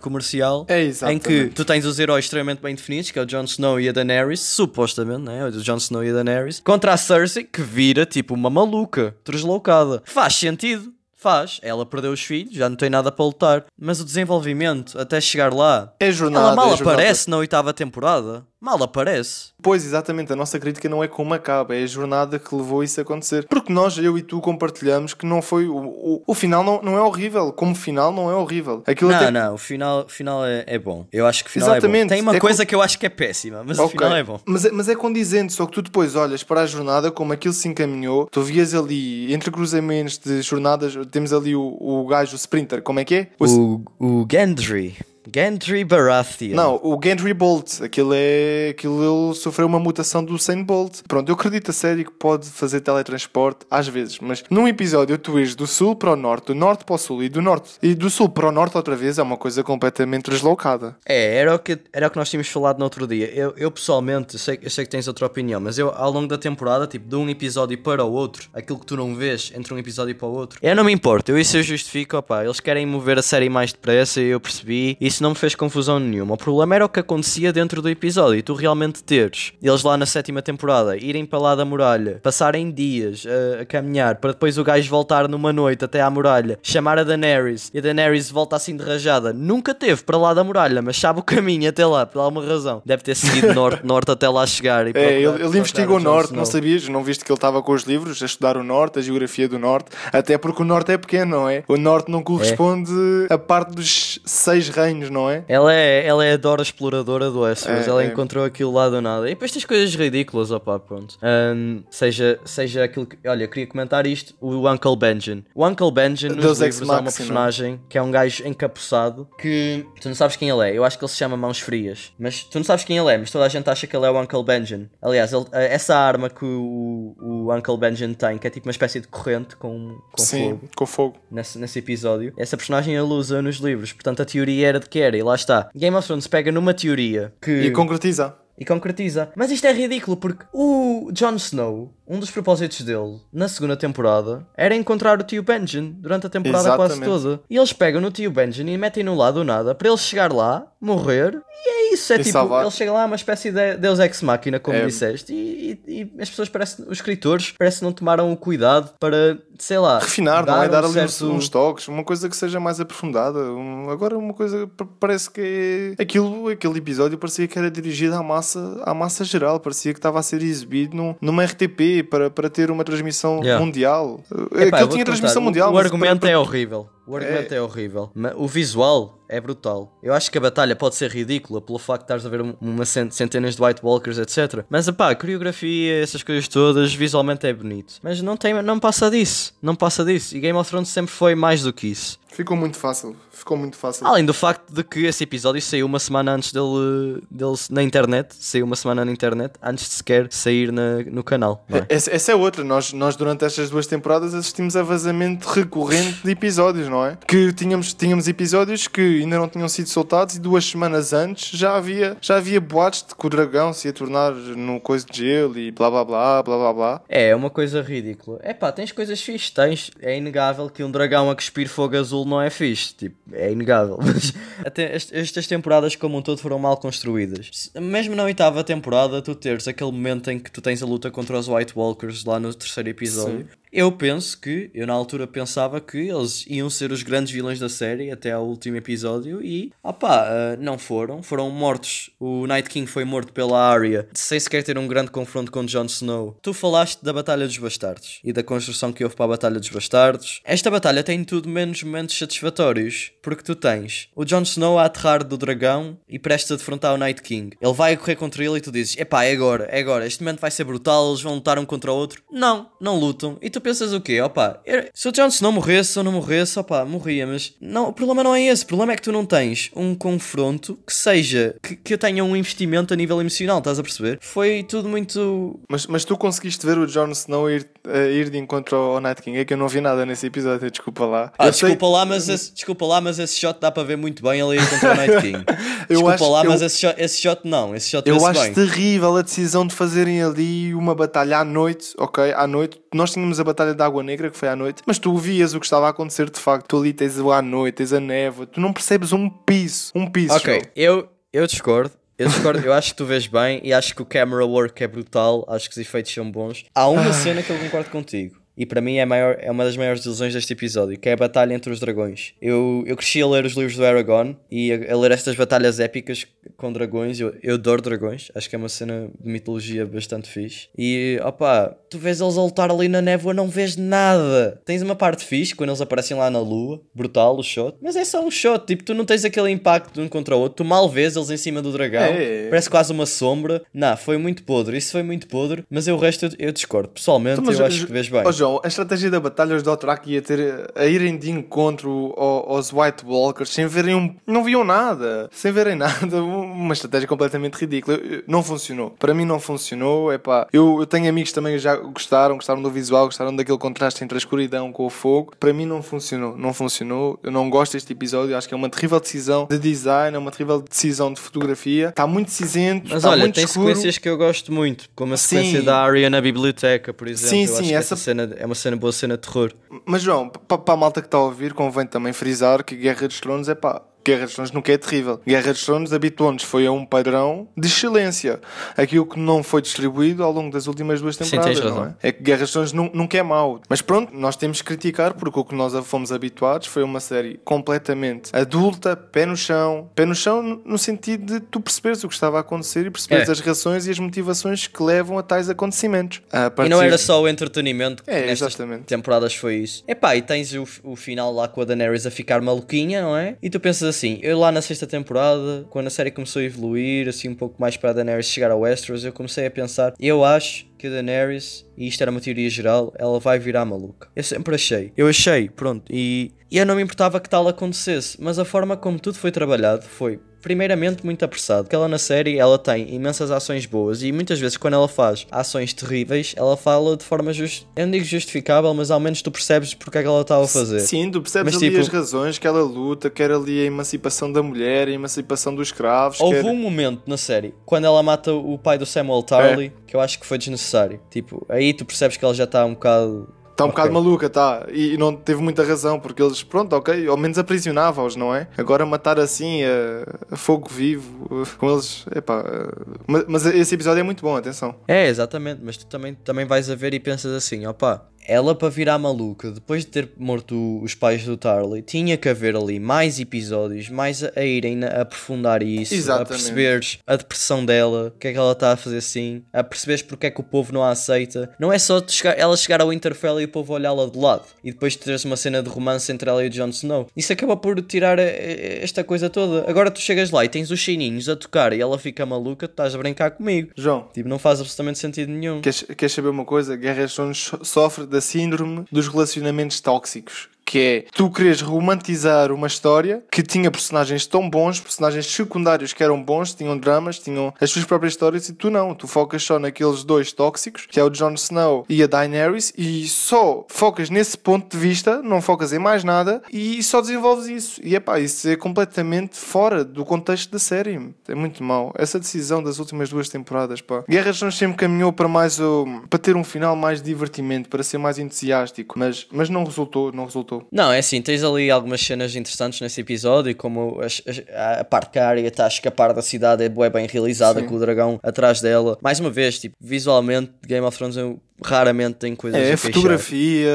S1: comercial
S2: É,
S1: em que tu tens os heróis extremamente bem definidos, que é o Jon Snow e a Daenerys, supostamente, né? O Jon Snow e a Daenerys, contra a Cersei, que vira tipo uma maluca, deslocada. Faz sentido. Faz, ela perdeu os filhos, já não tem nada para lutar, mas o desenvolvimento até chegar lá,
S2: É jornada.
S1: ela mal
S2: é jornada.
S1: aparece na oitava temporada. Mal aparece.
S2: Pois, exatamente, a nossa crítica não é como acaba, é a jornada que levou isso a acontecer. Porque nós, eu e tu, compartilhamos que não foi. O, o, o final não, não é horrível, como final não é horrível. Aquilo
S1: Não,
S2: até-
S1: não, o final, o final é, é bom. Eu acho que o final é
S2: Exatamente,
S1: bom. Tem uma
S2: é
S1: coisa
S2: co-
S1: que eu acho que é péssima, mas o
S2: Ok.
S1: final é bom.
S2: Mas é, mas é condizente, só que tu depois olhas para a jornada, como aquilo se encaminhou, tu vias ali, entre cruzamentos de jornadas, temos ali o, o gajo, o sprinter, como é que é? O-
S1: O, o Gendry. Gendry Baratheon.
S2: Não, o Gendry Bolt, aquilo é. Aquilo ele sofreu uma mutação do Usain Bolt. Pronto, eu acredito a série que pode fazer teletransporte às vezes, mas num episódio tu ires do sul para o norte, do norte para o sul e do norte e do sul para o norte outra vez é uma coisa completamente deslocada.
S1: É, era o, que, era o que nós tínhamos falado no outro dia. Eu, eu pessoalmente, eu sei, eu sei que tens outra opinião, mas eu ao longo da temporada, tipo, de um episódio para o outro, aquilo que tu não vês entre um episódio para o outro, eu não me importo, eu isso eu justifico, opá, eles querem mover a série mais depressa, eu percebi, isso não me fez confusão nenhuma. O problema era o que acontecia dentro do episódio, e tu realmente teres eles lá na sétima temporada, irem para lá da muralha, passarem dias a, a caminhar, para depois o gajo voltar numa noite até à muralha, chamar a Daenerys, e a Daenerys volta assim de rajada, nunca teve para lá da muralha, mas sabe o caminho até lá, por alguma razão. Deve ter seguido norte, norte até lá chegar. E
S2: É, ele, ele investigou o norte, não sabias? Não viste que ele estava com os livros a estudar o norte, a geografia do norte, até porque o norte é pequeno, não é? O norte não corresponde a parte dos seis reinos, não é?
S1: Ela é, ela é a Dora exploradora do Westeros,
S2: É,
S1: ela
S2: é.
S1: encontrou aquilo lá do nada. E depois tens coisas ridículas, opá, pronto. Ahm, seja, seja aquilo que. Olha, eu queria comentar isto: o Uncle Benjen. O Uncle Benjen nos
S2: Deus
S1: livros há uma personagem que é um gajo encapuçado que tu não sabes quem ele é. Eu acho que ele se chama Mãos Frias, mas tu não sabes quem ele é, mas toda a gente acha que ele é o Uncle Benjen. Aliás, ele- essa arma que o, o Uncle Benjen tem, que é tipo uma espécie de corrente com, com
S2: Sim,
S1: fogo
S2: com fogo.
S1: nesse, nesse episódio. Essa personagem ele usa nos livros, portanto a teoria era de que era, e lá está. Game of Thrones pega numa teoria que.
S2: E concretiza.
S1: E concretiza. Mas isto é ridículo porque o Jon Snow, um dos propósitos dele na segunda temporada era encontrar o tio Benjen durante a temporada quase
S2: Exatamente.
S1: toda. E eles pegam no tio Benjen e metem-no lá do nada para ele chegar lá, morrer e é é isso, é
S2: E
S1: tipo,
S2: salvar.
S1: ele chega lá, uma espécie de Deus Ex Machina, como
S2: É.
S1: disseste, e, e- e as pessoas parecem, os escritores parecem não tomaram o cuidado para, sei lá,
S2: Refinar, não é?
S1: um
S2: Dar ali uns,
S1: certo-
S2: uns toques, uma coisa que seja mais aprofundada. Um- agora, uma coisa pa- parece que é. Aquilo, aquele episódio parecia que era dirigido à massa, à massa geral, parecia que estava a ser exibido num, numa RTP para, para ter uma transmissão
S1: Yeah.
S2: mundial.
S1: Epá,
S2: Aquilo tinha transmissão mundial.
S1: O, argumento
S2: para-
S1: é horrível. O argumento é, horrível. Mas o visual é brutal. Eu acho que a batalha pode ser ridícula pelo facto de estares a ver um- uma cent- centenas de White Walkers, etc. Mas pá, a coreografia, essas coisas todas, visualmente é bonito. Mas não, tem, não passa disso. Não passa disso. E Game of Thrones sempre foi mais do que isso.
S2: Ficou muito fácil. Ficou muito fácil.
S1: Além do facto de que esse episódio saiu uma semana antes dele, dele na internet. Saiu uma semana na internet, antes de sequer sair na- no canal. não é?
S2: Essa, essa é outra. Nós, nós, durante estas duas temporadas, assistimos a vazamento recorrente de episódios, não é? Que tínhamos, tínhamos episódios que ainda não tinham sido soltados e duas semanas antes já havia, já havia boatos de que o dragão se ia tornar no coisa de gelo e blá blá blá, blá blá blá.
S1: É, é uma coisa ridícula. É pá, tens coisas fixe, tens. É inegável que um dragão a cuspir fogo azul não é fixe. Tipo, é inegável. Mas até est- estas temporadas, como um todo, foram mal construídas. Mesmo na oitava temporada, tu teres aquele momento em que tu tens a luta contra os White Walkers lá no terceiro episódio. Eu penso que, eu na altura pensava que eles iam ser os grandes vilões da série até ao último episódio e, opá, ah, não foram. Foram mortos. O Night King foi morto pela Arya sem sequer ter um grande confronto com Jon Snow. Tu falaste da Batalha dos Bastardos e da construção que houve para a Batalha dos Bastardos. Esta batalha tem tudo menos momentos satisfatórios, porque tu tens o Jon Snow a aterrar do dragão e prestes a defrontar o Night King. Ele vai correr contra ele e tu dizes: Epá, é agora, é agora, este momento vai ser brutal, eles vão lutar um contra o outro. Não, não lutam. E tu pensas o quê? Opa, se o Jon Snow morresse ou não morresse, opa, morria, mas não, o problema não é esse. O problema é que tu não tens um confronto que seja, que, que tenha um investimento a nível emocional, estás a perceber? Foi tudo muito.
S2: Mas, mas tu conseguiste ver o Jon Snow ir, a ir de encontro ao Night King? É que eu não vi nada nesse episódio, desculpa lá.
S1: Ah,
S2: Eu sei-
S1: desculpa lá, mas esse, desculpa lá, mas esse shot dá para ver muito bem ir contra o Night King.
S2: Eu
S1: desculpa
S2: acho-
S1: lá,
S2: eu-
S1: mas esse shot, esse shot não, esse shot
S2: Eu acho
S1: bem.
S2: terrível a decisão de fazerem ali uma batalha à noite, ok? À noite. Nós tínhamos a batalha da Água Negra, que foi à noite, mas tu vias o que estava a acontecer de facto. Tu ali tens o à noite, tens a névoa, tu não percebes um piso. Um piso.
S1: Ok, eu, eu discordo. Eu discordo, eu acho que tu vês bem e acho que o camera work é brutal, acho que os efeitos são bons. Há uma cena que eu concordo contigo. E para mim é, maior, é uma das maiores ilusões deste episódio, que é a batalha entre os dragões. Eu, eu cresci a ler os livros do Aragorn e a, a ler estas batalhas épicas com dragões. Eu, eu adoro dragões, acho que é uma cena de mitologia bastante fixe. E opá, tu vês eles a lutar ali na névoa, não vês nada. Tens uma parte fixe quando eles aparecem lá na lua, brutal o shot, mas é só um shot. Tipo, tu não tens aquele impacto de um contra o outro, tu mal vês eles em cima do dragão,
S2: É.
S1: parece quase uma sombra. Não, foi muito podre, isso foi muito podre, mas eu o resto eu, eu discordo. Pessoalmente,
S2: Então,
S1: eu acho que vês bem.
S2: Ó João, a estratégia da batalha, os Dothraki ia ter a irem de encontro ao- aos White Walkers sem verem um. Não viam nada. Sem verem nada. Uma estratégia completamente ridícula. Não funcionou. Para mim não funcionou. É pá. Eu, eu tenho amigos também que já gostaram, gostaram do visual, gostaram daquele contraste entre a escuridão com o fogo. Para mim não funcionou. Não funcionou. Eu não gosto deste episódio. Acho que é uma terrível decisão de design, é uma terrível decisão de fotografia. Está muito cinzento.
S1: Mas
S2: está
S1: olha, tem
S2: escuro.
S1: sequências que eu gosto muito, como a sequência
S2: Sim.
S1: da Arya na biblioteca, por exemplo.
S2: Sim,
S1: eu
S2: sim,
S1: que
S2: essa-
S1: cena é uma cena boa cena de terror.
S2: Mas João, para a malta que está a ouvir, convém também frisar que Guerra dos Tronos é pá. Guerra dos Tronos nunca é terrível. Guerra dos Tronos habituou-nos foi a um padrão de excelência. Aquilo que não foi distribuído ao longo das últimas duas
S1: Sim,
S2: temporadas.
S1: tens
S2: não é? é que Guerra dos Tronos nu- nunca é mau. Mas pronto, nós temos que criticar porque o que nós fomos habituados foi uma série completamente adulta, pé no chão. Pé no chão no- sentido de tu perceberes o que estava a acontecer e perceberes
S1: É.
S2: as razões e as motivações que levam a tais acontecimentos. A
S1: E
S2: partir-
S1: não era só o entretenimento que
S2: É,
S1: nestas
S2: exatamente.
S1: temporadas foi isso. Epá, e tens o, o final lá com a Daenerys a ficar maluquinha, não é? E tu pensas assim, eu lá na sexta temporada, quando a série começou a evoluir, assim um pouco mais para a Daenerys chegar a Westeros, eu comecei a pensar, eu acho que a Daenerys, e isto era uma teoria geral, ela vai virar maluca. Eu sempre achei. Eu achei, pronto. E, e eu não me importava que tal acontecesse, mas a forma como tudo foi trabalhado foi primeiramente muito apressado. Porque ela na série ela tem imensas ações boas e muitas vezes quando ela faz ações terríveis, ela fala de forma just... eu não digo justificável, mas ao menos tu percebes porque é que ela estava a fazer.
S2: Sim, tu percebes
S1: Mas,
S2: ali
S1: tipo-
S2: as razões que ela luta, quer ali a emancipação da mulher, a emancipação dos escravos.
S1: Houve
S2: quer...
S1: um momento na série quando ela mata o pai do Samuel Tarly que eu acho que foi desnecessário. Tipo, aí tu percebes que ela já está um bocado
S2: Está um bocado
S1: Ok.
S2: maluca, tá. E, e não teve muita razão, porque eles, pronto, ok, ao menos aprisionavam-os, não é? Agora matar assim a, a fogo vivo uh, com eles, epá. uh, mas, mas esse episódio é muito bom, atenção.
S1: É, exatamente, mas tu também, também vais a ver e pensas assim, opá, ela para virar maluca, depois de ter morto os pais do Tarly, tinha que haver ali mais episódios, mais a, a irem a aprofundar isso, a
S2: Exatamente.
S1: perceberes a depressão dela, o que é que ela está a fazer assim, a perceberes porque é que o povo não a aceita. Não é só chegar- ela chegar ao Winterfell e o povo olhá-la de lado, e depois teres uma cena de romance entre ela e o Jon Snow. Isso acaba por tirar eh, eh, esta coisa toda. Agora tu chegas lá e tens os chininhos a tocar e ela fica maluca, tu estás a brincar comigo.
S2: João,
S1: Tipo, não faz absolutamente sentido nenhum.
S2: queres, queres saber uma coisa? Guerra dos Tronos so- sofre da síndrome dos relacionamentos tóxicos. Que é tu queres romantizar uma história que tinha personagens tão bons, personagens secundários que eram bons, tinham dramas, tinham as suas próprias histórias, e tu não. Tu focas só naqueles dois tóxicos, que é o Jon Snow e a Daenerys, e só focas nesse ponto de vista, não focas em mais nada, e só desenvolves isso. E é pá, isso é completamente fora do contexto da série. É muito mau. Essa decisão das últimas duas temporadas, pá. Guerra Tronos sempre caminhou para mais o. para ter um final mais divertimento, para ser mais entusiástico, mas, mas não resultou, não resultou.
S1: Não, é assim, tens ali algumas cenas interessantes nesse episódio, como as- as- a parte que a Arya está a escapar da cidade é bem realizada,
S2: Sim.
S1: com o dragão atrás dela. Mais uma vez, tipo, visualmente, Game of Thrones eu raramente tem coisas a
S2: É,
S1: queixar.
S2: fotografia,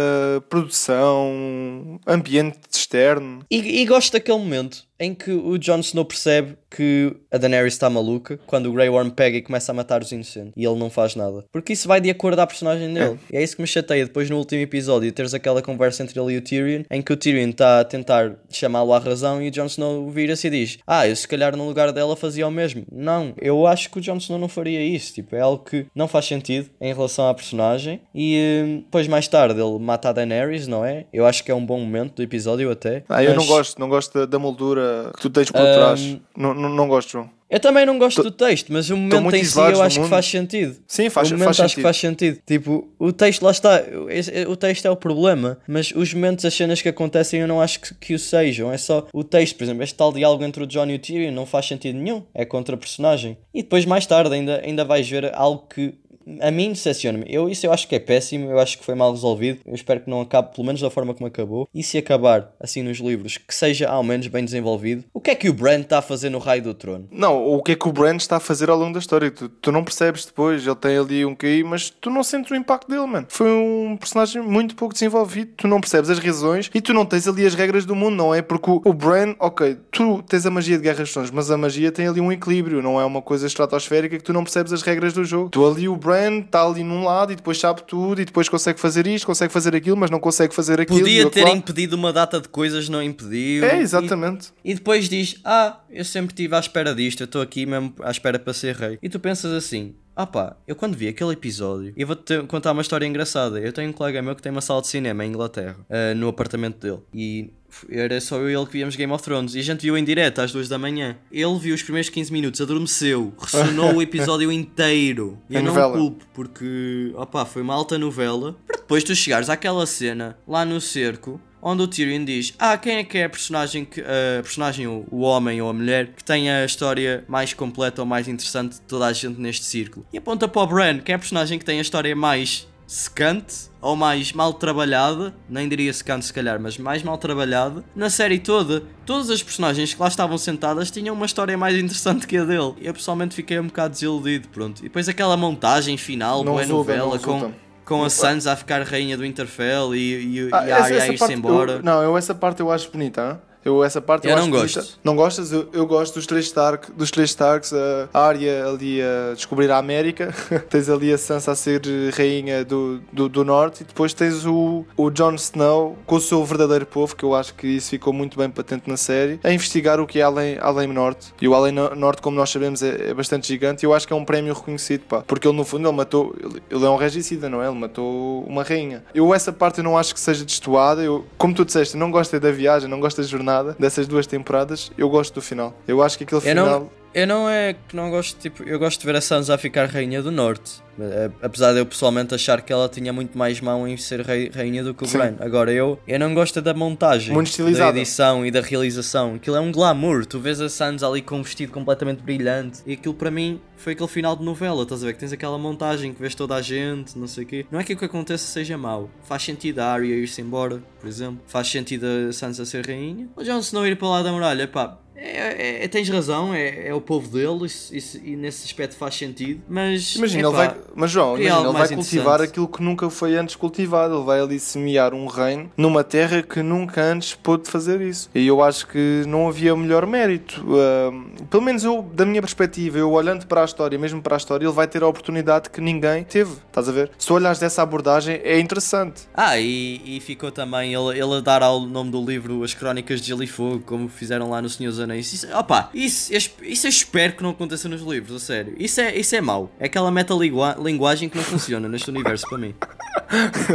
S2: produção, ambiente externo.
S1: E, e gosto daquele momento em que o Jon Snow percebe que a Daenerys está maluca quando o Grey Worm pega e começa a matar os inocentes e ele não faz nada. Porque isso vai de acordo à personagem dele. E é isso que me chateia depois no último episódio teres aquela conversa entre ele e o Tyrion em que o Tyrion está a tentar chamá-lo à razão e o Jon Snow vira-se e diz: Ah, eu se calhar no lugar dela fazia o mesmo. Não, eu acho que o Jon Snow não faria isso. Tipo, é algo que não faz sentido em relação à personagem. E eh, depois mais tarde ele mata a Daenerys, não é? Eu acho que é um bom momento do episódio até.
S2: Ah, eu
S1: Mas-
S2: não gosto, não gosto da, da moldura que tu tens por
S1: Ahm,
S2: trás. Não, não, não gosto, João.
S1: Eu também não gosto do texto, mas o momento em si eu acho que faz sentido.
S2: Sim, faz-
S1: o momento
S2: faz
S1: acho
S2: sentido.
S1: que faz sentido. Tipo, o texto lá está, esse- o texto é o problema, mas os momentos, as cenas que acontecem eu não acho que, que o sejam. É só o texto, por exemplo, este tal diálogo entre o John e o Tyrion não faz sentido nenhum. É contra a personagem. E depois mais tarde ainda, ainda vais ver algo que a mim decepciona-me. Eu, isso eu acho que é péssimo, eu acho que foi mal resolvido. Eu espero que não acabe, pelo menos da forma como acabou. E se acabar assim nos livros, que seja ao menos bem desenvolvido. O que é que o Bran está a fazer no Raio do Trono?
S2: Não, o que é que o Brand está a fazer ao longo da história? Tu, tu não percebes depois, ele tem ali um QI, mas tu não sentes o impacto dele, mano. Foi um personagem muito pouco desenvolvido, tu não percebes as razões e tu não tens ali as regras do mundo, não é? Porque o, o Bran, ok, tu tens a magia de Guerras Tronos, mas a magia tem ali um equilíbrio, não é uma coisa estratosférica que tu não percebes as regras do jogo. Tu ali, o Bran está ali num lado e depois sabe tudo e depois consegue fazer isto, consegue fazer aquilo, mas não consegue fazer aquilo. e
S1: Podia ter
S2: lá-
S1: impedido uma data de coisas, não impediu.
S2: É,
S1: E-
S2: exatamente.
S1: E, depois diz: Ah, eu sempre estive à espera disto, eu estou aqui mesmo à espera para ser rei. E tu pensas assim: Ah pá, eu quando vi aquele episódio, eu vou-te contar uma história engraçada. Eu tenho um colega meu que tem uma sala de cinema em Inglaterra, ah, no apartamento dele. E era só eu e ele que víamos Game of Thrones. E a gente viu em direto às duas da manhã. Ele viu os primeiros 15 minutos, adormeceu, ressonou o episódio inteiro. E
S2: É
S1: eu não
S2: novela.
S1: o culpo, porque, opá, foi uma alta novela. Para depois tu chegares àquela cena lá no cerco. Onde o Tyrion diz: Ah, quem é que é a personagem, que, a personagem o, o homem ou a mulher, que tem a história mais completa ou mais interessante de toda a gente neste círculo? E aponta para o Bran, quem é a personagem que tem a história mais secante ou mais mal trabalhada, nem diria secante se calhar, mas mais mal trabalhada, na série toda. Todas as personagens que lá estavam sentadas tinham uma história mais interessante que a dele. Eu pessoalmente fiquei um bocado desiludido, pronto. E depois aquela montagem final,
S2: Não
S1: boa
S2: resulta,
S1: novela, com,
S2: resulta.
S1: Com a Sansa a ficar rainha do Winterfell e, e,
S2: Ah,
S1: e a Arya a ir-se embora.
S2: eu- não, eu essa parte eu acho bonita. hã? Eu essa parte eu,
S1: Eu não
S2: bonita.
S1: gosto.
S2: Não gostas? Eu, eu gosto dos três Stark, dos três Starks, a Arya ali a descobrir a América, tens ali a Sansa a ser rainha do, do, do norte e depois tens o, o Jon Snow com o seu verdadeiro povo, que eu acho que isso ficou muito bem patente na série, a investigar o que é além, além norte. E o além no- norte, como nós sabemos, é, é bastante gigante e eu acho que é um prémio reconhecido, pá, porque ele no fundo ele matou, ele, ele é um regicida, não é? Ele matou uma rainha. Eu essa parte eu não acho que seja destoada, eu, como tu disseste, não gosto da viagem, não gosto da jornada dessas duas temporadas, eu gosto do final. Eu acho que aquele
S1: Eu não-
S2: final
S1: Eu não é que não gosto, tipo, eu gosto de ver a Sansa a ficar rainha do norte. Eh, Apesar de eu pessoalmente achar que ela tinha muito mais mão em ser rei- rainha do que o. Bran. Agora eu, eu não gosto da montagem,
S2: Muito
S1: da edição e da realização. Aquilo é um glamour. Tu vês a Sansa ali com um vestido completamente brilhante e aquilo para mim foi aquele final de novela. Estás a ver que tens aquela montagem que vês toda a gente, não sei o quê. Não é que o que aconteça seja mau. Faz sentido a Arya ir-se embora, por exemplo. Faz sentido a Sansa ser rainha. O Jon Snow ir para lá da muralha, pá. É, é- é- tens razão, é, é o povo dele isso- isso- e nesse aspecto faz sentido, mas
S2: Imagina, ele
S1: epá,
S2: vai, mas João,
S1: queria
S2: imagina, ele vai cultivar aquilo que nunca foi antes cultivado. Ele vai ali semear um reino numa terra que nunca antes pôde fazer isso. E eu acho que não havia melhor mérito. Ahm, pelo menos eu, da minha perspectiva, eu olhando para a história, mesmo para a história, ele vai ter a oportunidade que ninguém teve. Estás a ver? Se olhares dessa abordagem, é interessante.
S1: Ah, e, e ficou também ele, ele a dar ao nome do livro As Crónicas de Gelo e Fogo, como fizeram lá no Senhor dos Anéis. Isso, opa, isso, eu esp- isso eu espero que não aconteça nos livros, a sério. Isso é, isso é mau. É aquela metalinguagem que não funciona neste universo para mim.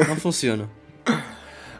S1: Não funciona.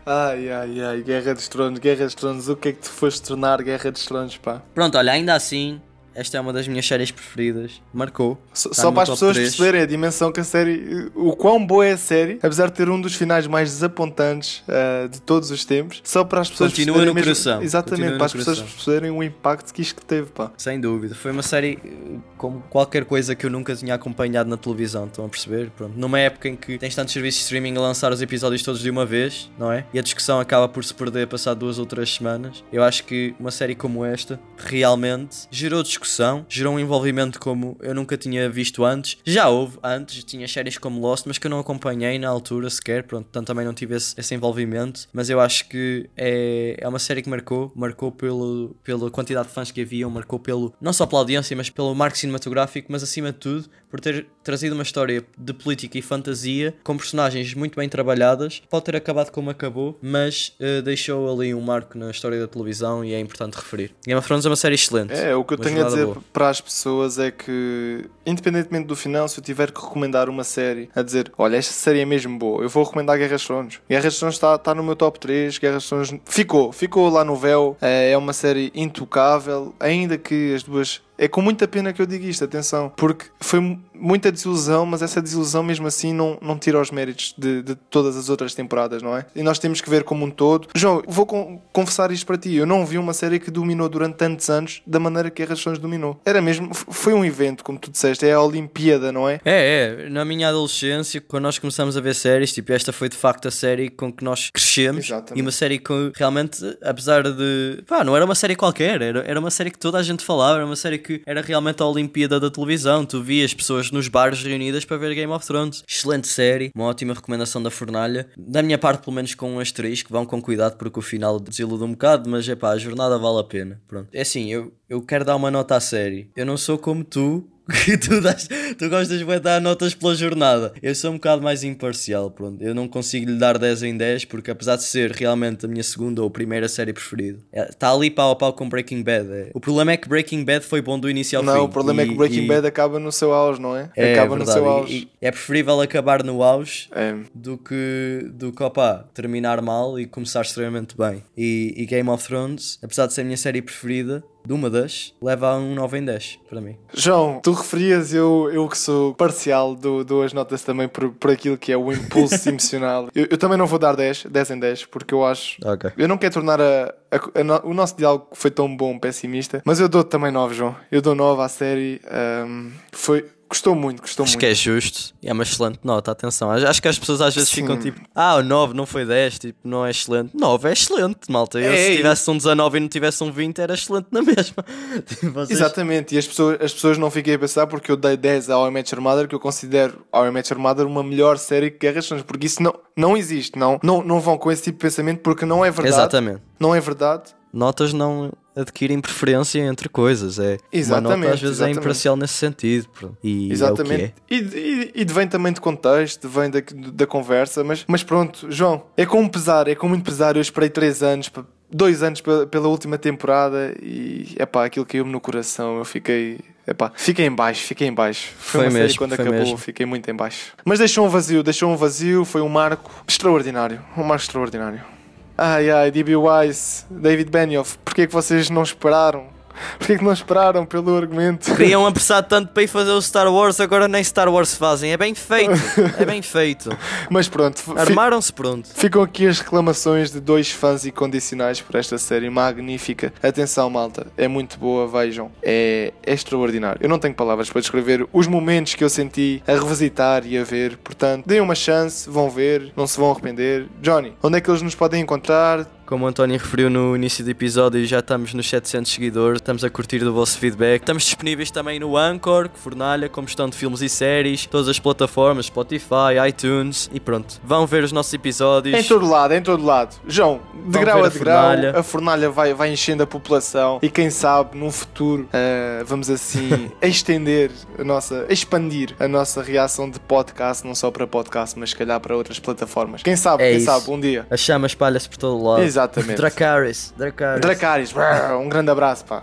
S2: Ai, ai, ai, Guerra dos Tronos, Guerra dos Tronos, o que é que tu foste tornar Guerra dos Tronos, pá?
S1: Pronto, olha, ainda assim, esta é uma das minhas séries preferidas. Marcou.
S2: Só,
S1: Tá
S2: só
S1: no
S2: para as pessoas
S1: 3.
S2: perceberem a dimensão que a série. O quão boa é a série, apesar de ter um dos finais mais desapontantes ah, de todos os tempos, só para as pessoas
S1: Continua
S2: perceberem
S1: no
S2: mesmo-
S1: coração.
S2: Exatamente,
S1: Continua
S2: para as pessoas
S1: coração.
S2: perceberem o impacto que isto teve, pá.
S1: Sem dúvida. Foi uma série eh, como qualquer coisa que eu nunca tinha acompanhado na televisão, estão a perceber? Pronto. Numa época em que tens tantos serviços de streaming a lançar os episódios todos de uma vez, não é? E a discussão acaba por se perder passado duas ou três semanas. Eu acho que uma série como esta realmente gerou discussão, gerou um envolvimento como eu nunca tinha visto antes. Já houve antes, tinha séries como Lost, mas que eu não acompanhei na altura sequer, pronto, portanto também não tive esse, esse envolvimento. Mas eu acho que é, é uma série que marcou, marcou pelo, pela quantidade de fãs que havia, marcou pelo, não só pela audiência, mas pelo marco cinematográfico, mas acima de tudo por ter trazido uma história de política e fantasia com personagens muito bem trabalhadas. Pode ter acabado como acabou, mas eh, deixou ali um marco na história da televisão e é importante referir. Game of Thrones é uma série excelente.
S2: É, o que eu tenho a dizer
S1: boa.
S2: para as pessoas é que, independentemente do final, se eu tiver que recomendar uma série, a dizer, olha, esta série é mesmo boa, eu vou recomendar Guerra dos Tronos. Guerra dos Tronos está, está no meu top 3, Guerra dos Tronos ficou, ficou lá no véu, é é uma série intocável, ainda que as duas. É com muita pena que eu digo isto, atenção, porque foi mu- muita desilusão, mas essa desilusão mesmo assim não, não tira os méritos de, de todas as outras temporadas, não é? E nós temos que ver como um todo. João, vou con- confessar isto para ti, eu não vi uma série que dominou durante tantos anos da maneira que a Rações dominou. Era mesmo, foi um evento, como tu disseste, é a Olimpíada, não é?
S1: É, é. Na minha adolescência, quando nós começamos a ver séries, tipo, esta foi de facto a série com que nós crescemos.
S2: Exatamente.
S1: E uma série que realmente, apesar de. pá, não era uma série qualquer, era, era uma série que toda a gente falava, era uma série que era realmente a Olimpíada da televisão. Tu vias pessoas nos bares reunidas para ver Game of Thrones. Excelente série, uma ótima recomendação da Fornalha. Da minha parte, pelo menos com um asterisco, vão com cuidado porque o final desilude um bocado, mas é pá, a jornada vale a pena. Pronto. É assim, eu, eu quero dar uma nota à série. Eu não sou como tu, que tu, dás, tu gostas de dar notas pela jornada. Eu sou um bocado mais imparcial, pronto. Eu não consigo lhe dar 10 em 10 porque apesar de ser realmente a minha segunda ou primeira série preferida, está ali pau a pau com Breaking Bad. é. O problema é que Breaking Bad foi bom do início ao fim.
S2: Não, o problema é
S1: E-
S2: que Breaking
S1: e-
S2: Bad acaba no seu auge, não é?
S1: é
S2: acaba
S1: verdade,
S2: no seu auge.
S1: e é preferível acabar no auge
S2: É.
S1: do que, do que opa, terminar mal e começar extremamente bem. E, e Game of Thrones, apesar de ser a minha série preferida, de uma das, leva a um 9 em 10 para mim.
S2: João, tu referias, eu, eu que sou parcial, dou, dou as notas também por, por aquilo que é o impulso emocional. Eu, eu também não vou dar 10, 10 em 10, porque eu acho.
S1: Ok.
S2: Eu não quero tornar a, a- a no- o nosso diálogo que foi tão bom pessimista, mas eu dou também 9, João. Eu dou 9 à série. ahm, foi, gostou muito, gostou
S1: Acho
S2: muito.
S1: que é justo e é uma excelente nota, atenção. Acho acho que as pessoas às vezes
S2: Sim.
S1: ficam tipo, ah, o 9 não foi 10, tipo, não é excelente. 9 é excelente, malta. Eu,
S2: É,
S1: se
S2: e-
S1: tivesse um 19 e não tivesse um 20, era excelente na mesma. Tipo, vocês-
S2: Exatamente, e as pessoas, as pessoas não fiquem a pensar porque eu dei 10 ao Your Mother, que eu considero ao Your Mother uma melhor série que Guerras Tronos, porque isso não, não existe, não, não, não vão com esse tipo de pensamento porque não é verdade.
S1: Exatamente.
S2: Não é verdade.
S1: Notas não adquirem preferência entre coisas. É, uma
S2: Exatamente,
S1: nota às vezes
S2: exatamente.
S1: é imparcial nesse sentido. pronto. E
S2: Exatamente.
S1: É o que
S2: E, e, e vem também de contexto, vem da, da conversa, mas, mas pronto, João, é com pesar, é com muito pesar. Eu esperei 3 anos, dois anos pela, última temporada e é pá, aquilo caiu-me no coração. Eu fiquei. Epá, fiquei em baixo, fiquei em baixo. Foi,
S1: Foi
S2: uma série
S1: mesmo,
S2: quando
S1: foi
S2: acabou,
S1: mesmo.
S2: fiquei muito em baixo. Mas deixou um vazio, deixou um vazio, foi um marco extraordinário. Um marco extraordinário. Ai ai, D.B. Wise, David Benioff, porquê que vocês não esperaram? Porquê que não esperaram pelo argumento?
S1: Queriam apressar tanto para ir fazer o Star Wars, agora nem Star Wars fazem. É bem feito, é bem feito.
S2: Mas pronto,
S1: Armaram-se pronto.
S2: ficam aqui as reclamações de dois fãs incondicionais por esta série magnífica. Atenção, malta, é muito boa, vejam. É, é extraordinário. Eu não tenho palavras para descrever os momentos que eu senti a revisitar e a ver. Portanto, deem uma chance, vão ver, não se vão arrepender. Johnny, onde é que eles nos podem encontrar?
S1: Como o António referiu no início do episódio, já estamos nos 700 seguidores, estamos a curtir do vosso feedback. Estamos disponíveis também no Anchor, Fornalha, como estão de filmes e séries, todas as plataformas, Spotify, iTunes e pronto. Vão ver os nossos episódios.
S2: Em todo lado, em todo lado. João, de
S1: Vão
S2: grau a
S1: a
S2: de grau, a fornalha vai, vai enchendo a população e quem sabe num futuro eh, vamos assim estender a nossa, expandir a nossa reação de podcast, não só para podcast, mas se calhar para outras plataformas. Quem sabe,
S1: É
S2: quem
S1: isso.
S2: sabe, um dia.
S1: A chama espalha-se por todo lado.
S2: Exatamente.
S1: Dracarys, Dracarys.
S2: Dracarys, um grande abraço, pá.